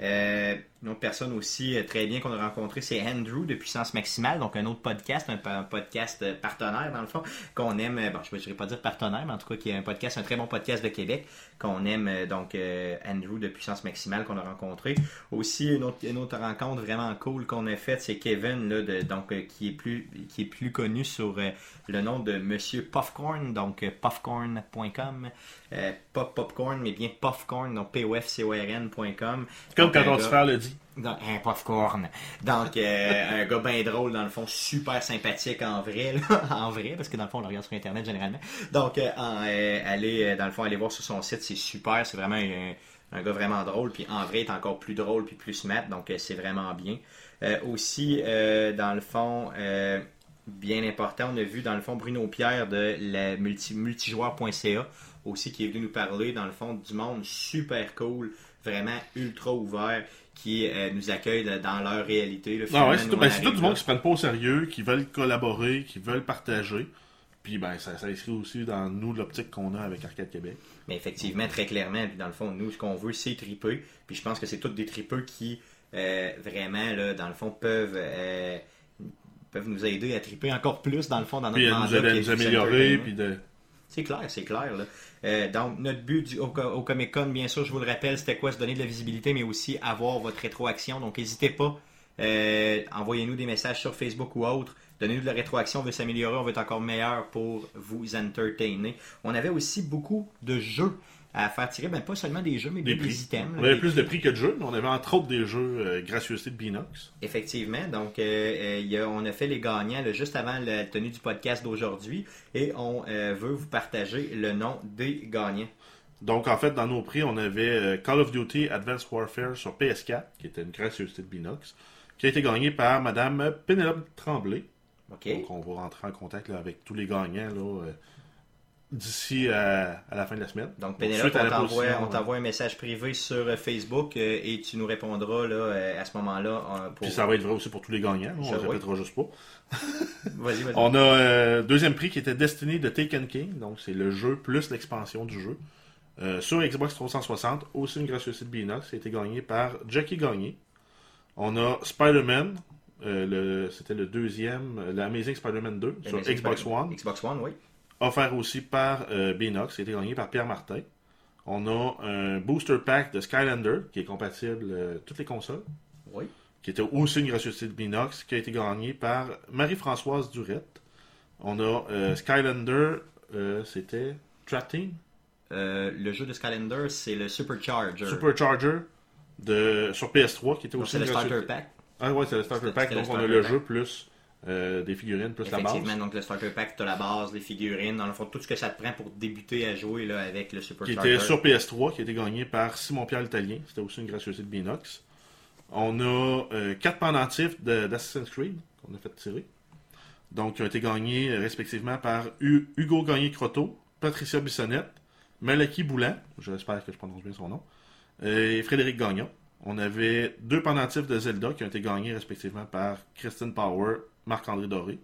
Speaker 1: Euh, une autre personne aussi euh, très bien qu'on a rencontré, c'est Andrew de Puissance Maximale, donc un autre podcast, un, podcast euh, partenaire dans le fond, qu'on aime, euh, bon je ne vais pas dire partenaire, mais en tout cas qui est un podcast, un très bon podcast de Québec, qu'on aime donc Andrew de Puissance Maximale qu'on a rencontré. Aussi une autre, une autre rencontre vraiment cool qu'on a faite, c'est Kevin là, de, donc qui est plus qui est plus connu sur le nom de Monsieur Puffcorn, donc puffcorn.com, euh, pas popcorn mais bien puffcorn, donc p o f c o r n.com.
Speaker 2: Comme quand on se fait le
Speaker 1: un popcorn. Donc, euh, un gars bien drôle, dans le fond, super sympathique en vrai, en vrai, parce que dans le fond, on le regarde sur Internet généralement. Donc, euh, euh, allez, dans le fond, allez voir sur son site, c'est super, c'est vraiment un, gars vraiment drôle, puis en vrai, il est encore plus drôle, puis plus smart, donc c'est vraiment bien. Aussi, dans le fond, bien important, on a vu, dans le fond, Bruno Pierre de la multi, multijoueur.ca, aussi, qui est venu nous parler, dans le fond, du monde super cool, vraiment ultra ouvert, qui euh, nous accueille de- dans leur réalité. Finalement,
Speaker 2: ouais, c'est tout, ben, tout du monde qui se prennent pas au sérieux, qui veulent collaborer, qui veulent partager. Puis ben, ça s'inscrit aussi dans nous l'optique qu'on a avec Arcade Québec.
Speaker 1: Mais effectivement, très clairement, puis dans le fond, nous, ce qu'on veut, c'est triper. Puis je pense que c'est tous des tripeux qui, euh, vraiment, là, dans le fond, peuvent, euh, peuvent nous aider à triper encore plus, dans le fond, dans notre
Speaker 2: Puis
Speaker 1: mandat
Speaker 2: nous nous améliorer, puis de...
Speaker 1: C'est clair, c'est clair. Là. Euh, donc, notre but au, au Comic Con, bien sûr, je vous le rappelle, c'était quoi? Se donner de la visibilité, mais aussi avoir votre rétroaction. Donc, n'hésitez pas. Euh, Envoyez-nous des messages sur Facebook ou autre. Donnez-nous de la rétroaction, on veut s'améliorer, on veut être encore meilleur pour vous entertainer. On avait aussi beaucoup de jeux à faire tirer, ben, pas seulement des jeux, mais
Speaker 2: Des
Speaker 1: items.
Speaker 2: On avait
Speaker 1: des-
Speaker 2: plus de prix que de jeux, mais on avait entre autres des jeux euh, gracieuseté de Binox.
Speaker 1: Effectivement. Donc, euh, euh, il y a- on a fait les gagnants là, juste avant la tenue du podcast d'aujourd'hui et on euh, veut vous partager le nom des gagnants.
Speaker 2: Donc, en fait, dans nos prix, on avait Call of Duty Advanced Warfare sur PS4, qui était une gracieuseté de Binox, qui a été gagné par Madame Pénélope Tremblay. Donc, on va rentrer en contact là, avec tous les gagnants là, d'ici à, à la fin de la semaine.
Speaker 1: Donc, Pénélope, on
Speaker 2: la
Speaker 1: t'envoie, un message privé sur euh, Facebook euh, et tu nous répondras là, euh, à ce moment-là. euh, pour...
Speaker 2: Puis ça va être vrai aussi pour tous les gagnants. on ne répétera juste pas.
Speaker 1: Vas-y, vas-y.
Speaker 2: On a euh, deuxième prix qui était Destiny de Taken King. Donc, c'est le jeu plus l'expansion du jeu. Euh, sur Xbox 360, aussi une gracieuseté de Binox, a été gagné par Jackie Gagné. On a Spider-Man, euh, c'était le deuxième, euh, l'Amazing Spider-Man 2 sur Xbox. One,
Speaker 1: Xbox One, oui.
Speaker 2: Offert aussi par euh, Binox, qui a été gagné par Pierre Martin. On a un booster pack de Skylander, qui est compatible euh, toutes les consoles,
Speaker 1: Oui.
Speaker 2: qui était aussi une gracieuseté de Binox, qui a été gagné par Marie-Françoise Durette. On a euh, Skylander, euh, c'était Tracking,
Speaker 1: Euh, le jeu de Skylander, c'est le Supercharger.
Speaker 2: Supercharger de, sur PS3 qui était
Speaker 1: Donc,
Speaker 2: aussi
Speaker 1: c'est le starter
Speaker 2: gratuité.
Speaker 1: pack.
Speaker 2: Ah ouais, c'est le starter pack. Donc on a le jeu plus euh, des figurines plus la base.
Speaker 1: Effectivement, donc le starter pack, tu as la base, les figurines, dans le fond, tout ce que ça te prend pour débuter à jouer là, avec le
Speaker 2: Qui
Speaker 1: Supercharger.
Speaker 2: était sur PS3, qui a été gagné par Simon-Pierre l'Italien. C'était aussi une gracieuseté de Binox. On a euh, quatre pendentifs de- d'Assassin's Creed qu'on a fait tirer. Donc, qui ont été gagnés euh, respectivement par Hu- Hugo Gagné-Croteau, Patricia Bissonnette, Malaki Boulan, j'espère que je prononce bien son nom, et Frédéric Gagnon. On avait deux pendentifs de Zelda qui ont été gagnés respectivement par Kristen Power, Marc-André Doré.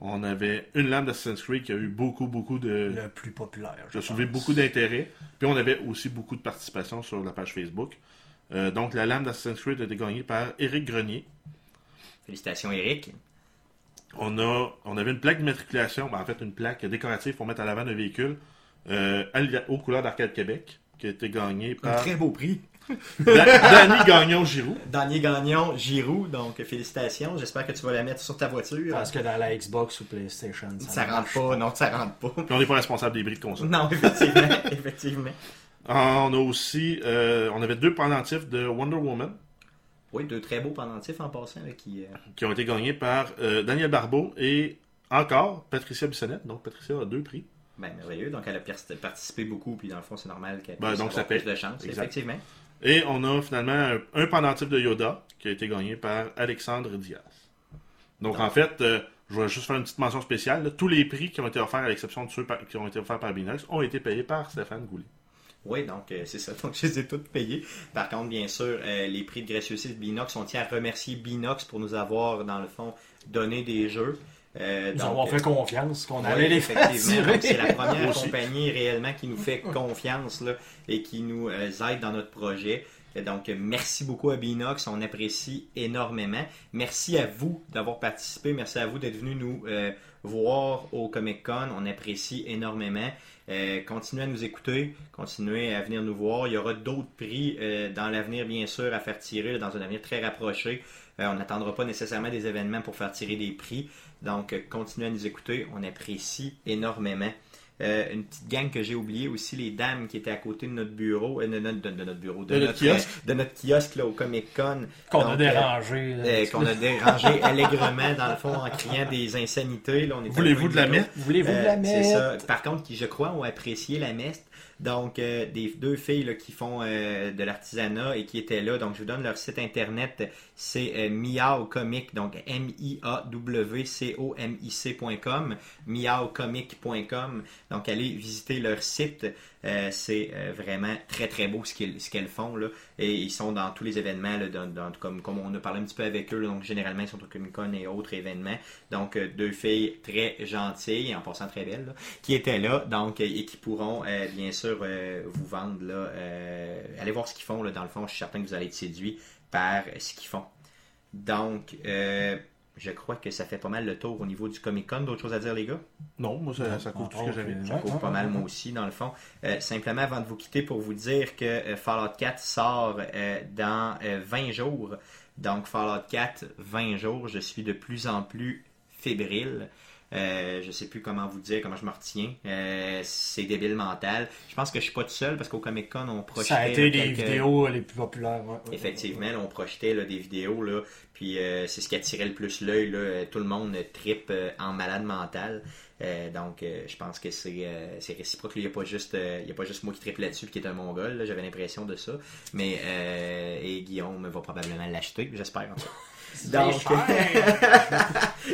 Speaker 2: On avait une lame d'Assassin's Creed qui a eu beaucoup, beaucoup de,
Speaker 3: Le plus populaire.
Speaker 2: qui a soulevé beaucoup d'intérêt. Puis on avait aussi beaucoup de participation sur la page Facebook. Euh, donc la lame d'Assassin's Creed a été gagnée par Éric Grenier.
Speaker 1: Félicitations, Eric.
Speaker 2: On, a, on avait une plaque d'immatriculation, ben, en fait une plaque décorative pour mettre à l'avant d'un véhicule euh, aux couleurs d'Arcade Québec, qui a été gagnée
Speaker 1: Un
Speaker 2: par
Speaker 1: très beau prix.
Speaker 2: Da- Danny Gagnon-Giroux.
Speaker 1: Daniel Gagnon, Giroud, donc félicitations. J'espère que tu vas la mettre sur ta voiture.
Speaker 3: Parce que dans la Xbox ou PlayStation, ça,
Speaker 1: ça rentre pas, non, ça rentre pas.
Speaker 2: Puis on n'est pas responsable des bris de console.
Speaker 1: Non, effectivement, effectivement.
Speaker 2: Ah, On a aussi, euh, on avait deux pendentifs de Wonder Woman
Speaker 1: Oui, deux très beaux pendentifs en passant là, qui. euh,
Speaker 2: qui ont été gagnés par euh, Daniel Barbeau et encore Patricia Bissonnette. Donc Patricia a deux prix.
Speaker 1: Ben, merveilleux. Donc, elle a participé beaucoup, puis dans le fond, c'est normal qu'elle
Speaker 2: Ben, donc, ça
Speaker 1: plus de chance.
Speaker 2: Exact.
Speaker 1: Effectivement.
Speaker 2: Et on a finalement un, un pendentif de Yoda qui a été gagné par Alexandre Diaz. Donc en fait, euh, je vais juste faire une petite mention spéciale. là. Tous les prix qui ont été offerts, à l'exception de ceux par- qui ont été offerts par Binox, ont été payés par Stéphane Goulet.
Speaker 1: Oui, donc euh, c'est ça. Donc, je les ai toutes payées. Par contre, bien sûr, euh, les prix de gracieuseté de Binox, on tient à remercier Binox pour nous avoir, dans le fond, donné des jeux. Euh,
Speaker 3: Nous
Speaker 1: donc,
Speaker 3: avons
Speaker 1: euh,
Speaker 3: fait confiance qu'on
Speaker 1: Oui,
Speaker 3: allait les faire tirer.
Speaker 1: Donc, C'est la première compagnie réellement qui nous fait confiance là, et qui nous euh, aide dans notre projet. Et donc, merci beaucoup à Binox, on apprécie énormément. Merci à vous d'avoir participé, merci à vous d'être venu nous euh, voir au Comic Con, on apprécie énormément. Euh, continuez à nous écouter, continuez à venir nous voir. Il y aura d'autres prix euh, dans l'avenir, bien sûr, à faire tirer dans un avenir très rapproché. Euh, on n'attendra pas nécessairement des événements pour faire tirer des prix. Donc, continuez à nous écouter. On apprécie énormément. Euh, une petite gang que j'ai oublié aussi, les dames qui étaient à côté de notre bureau, euh, de, notre- de- de notre bureau, de,
Speaker 2: De notre kiosque.
Speaker 1: euh, de notre kiosque là, au Comic Con.
Speaker 3: Qu'on a
Speaker 1: euh,
Speaker 3: dérangé. là,
Speaker 1: euh, qu'on a dérangé allègrement dans le fond en criant des insanités. Là, on était
Speaker 2: Voulez-vous de la mettre?
Speaker 3: Voulez-vous
Speaker 1: Euh,
Speaker 3: de la
Speaker 1: c'est
Speaker 3: mettre?
Speaker 1: ça. Par contre, qui je crois ont apprécié la messe. Donc, euh, des deux filles qui font euh, de l'artisanat et qui étaient là. Donc, je vous donne leur site internet. C'est euh, Miao Comic, donc M-I-A-W-C-O-M-I-C.com. Donc, allez visiter leur site. Euh, c'est euh, vraiment très très beau ce qu'elles font là. Et ils sont dans tous les événements là, dans- comme, comme on a parlé un petit peu avec eux donc généralement ils sont au Comic Con et autres événements. Donc euh, deux filles très gentilles en passant très belles qui étaient là. Donc et qui pourront bien sûr vous vendre là allez voir ce qu'ils font dans le fond je suis certain que vous allez être séduit par ce qu'ils font. Donc je crois que ça fait pas mal le tour au niveau du Comic Con d'autres choses à dire les gars?
Speaker 2: Non, moi ça, ça couvre tout ce que j'avais.
Speaker 3: Ouais,
Speaker 1: je couvre
Speaker 3: ouais,
Speaker 1: pas mal
Speaker 3: ouais,
Speaker 1: moi aussi dans le fond. Euh, simplement avant de vous quitter pour vous dire que euh, Fallout 4 sort euh, dans euh, 20 jours. Donc Fallout 4, 20 jours, je suis de plus en plus fébrile. Euh, je sais plus comment vous dire, comment je me retiens. Euh, c'est débile mental. Je pense que je suis pas tout seul parce qu'au Comic Con on projetait
Speaker 3: Ça a été
Speaker 1: là, quelques-
Speaker 3: vidéos les plus populaires. ouais, ouais,
Speaker 1: Effectivement, là, on projetait là, des vidéos, là, puis euh, c'est ce qui attirait le plus l'œil. là. Euh, Tout le monde euh, tripe euh, en malade mental. Euh, donc, euh, je pense que c'est euh, réciproque. Il n'y a, pas juste, euh, il y a pas juste moi qui tripe là-dessus qui est un mongol. J'avais l'impression de ça. Mais euh, et Guillaume va probablement l'acheter, j'espère. en tout cas. Donc,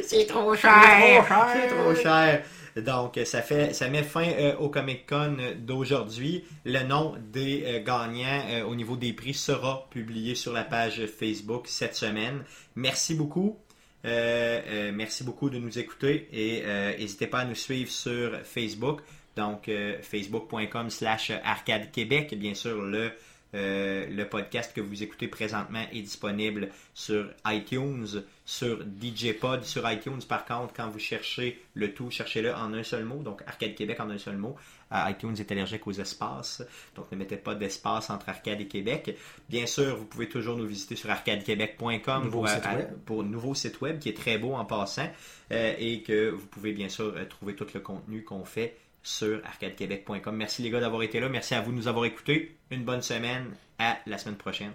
Speaker 1: c'est trop cher! C'est trop cher! Donc, ça, fait, ça met fin euh, au Comic Con d'aujourd'hui. Le nom des euh, gagnants euh, au niveau des prix sera publié sur la page Facebook cette semaine. Merci beaucoup. Euh, euh, merci beaucoup de nous écouter et euh, n'hésitez pas à nous suivre sur Facebook. Donc, euh, facebook.com slash arcade québec, bien sûr, le Euh, le podcast que vous écoutez présentement est disponible sur iTunes, sur DJ Pod, sur iTunes. Par contre, quand vous cherchez le tout, cherchez-le en un seul mot, donc Arcade Québec en un seul mot. Euh, iTunes est allergique aux espaces, donc ne mettez pas d'espace entre Arcade et Québec. Bien sûr, vous pouvez toujours nous visiter sur arcadequebec.com pour, un nouveau site web qui est très beau en passant euh, et que vous pouvez bien sûr euh, trouver tout le contenu qu'on fait sur arcadequebec.com. Merci les gars d'avoir été là. Merci à vous de nous avoir écoutés. Une bonne semaine. À la semaine prochaine.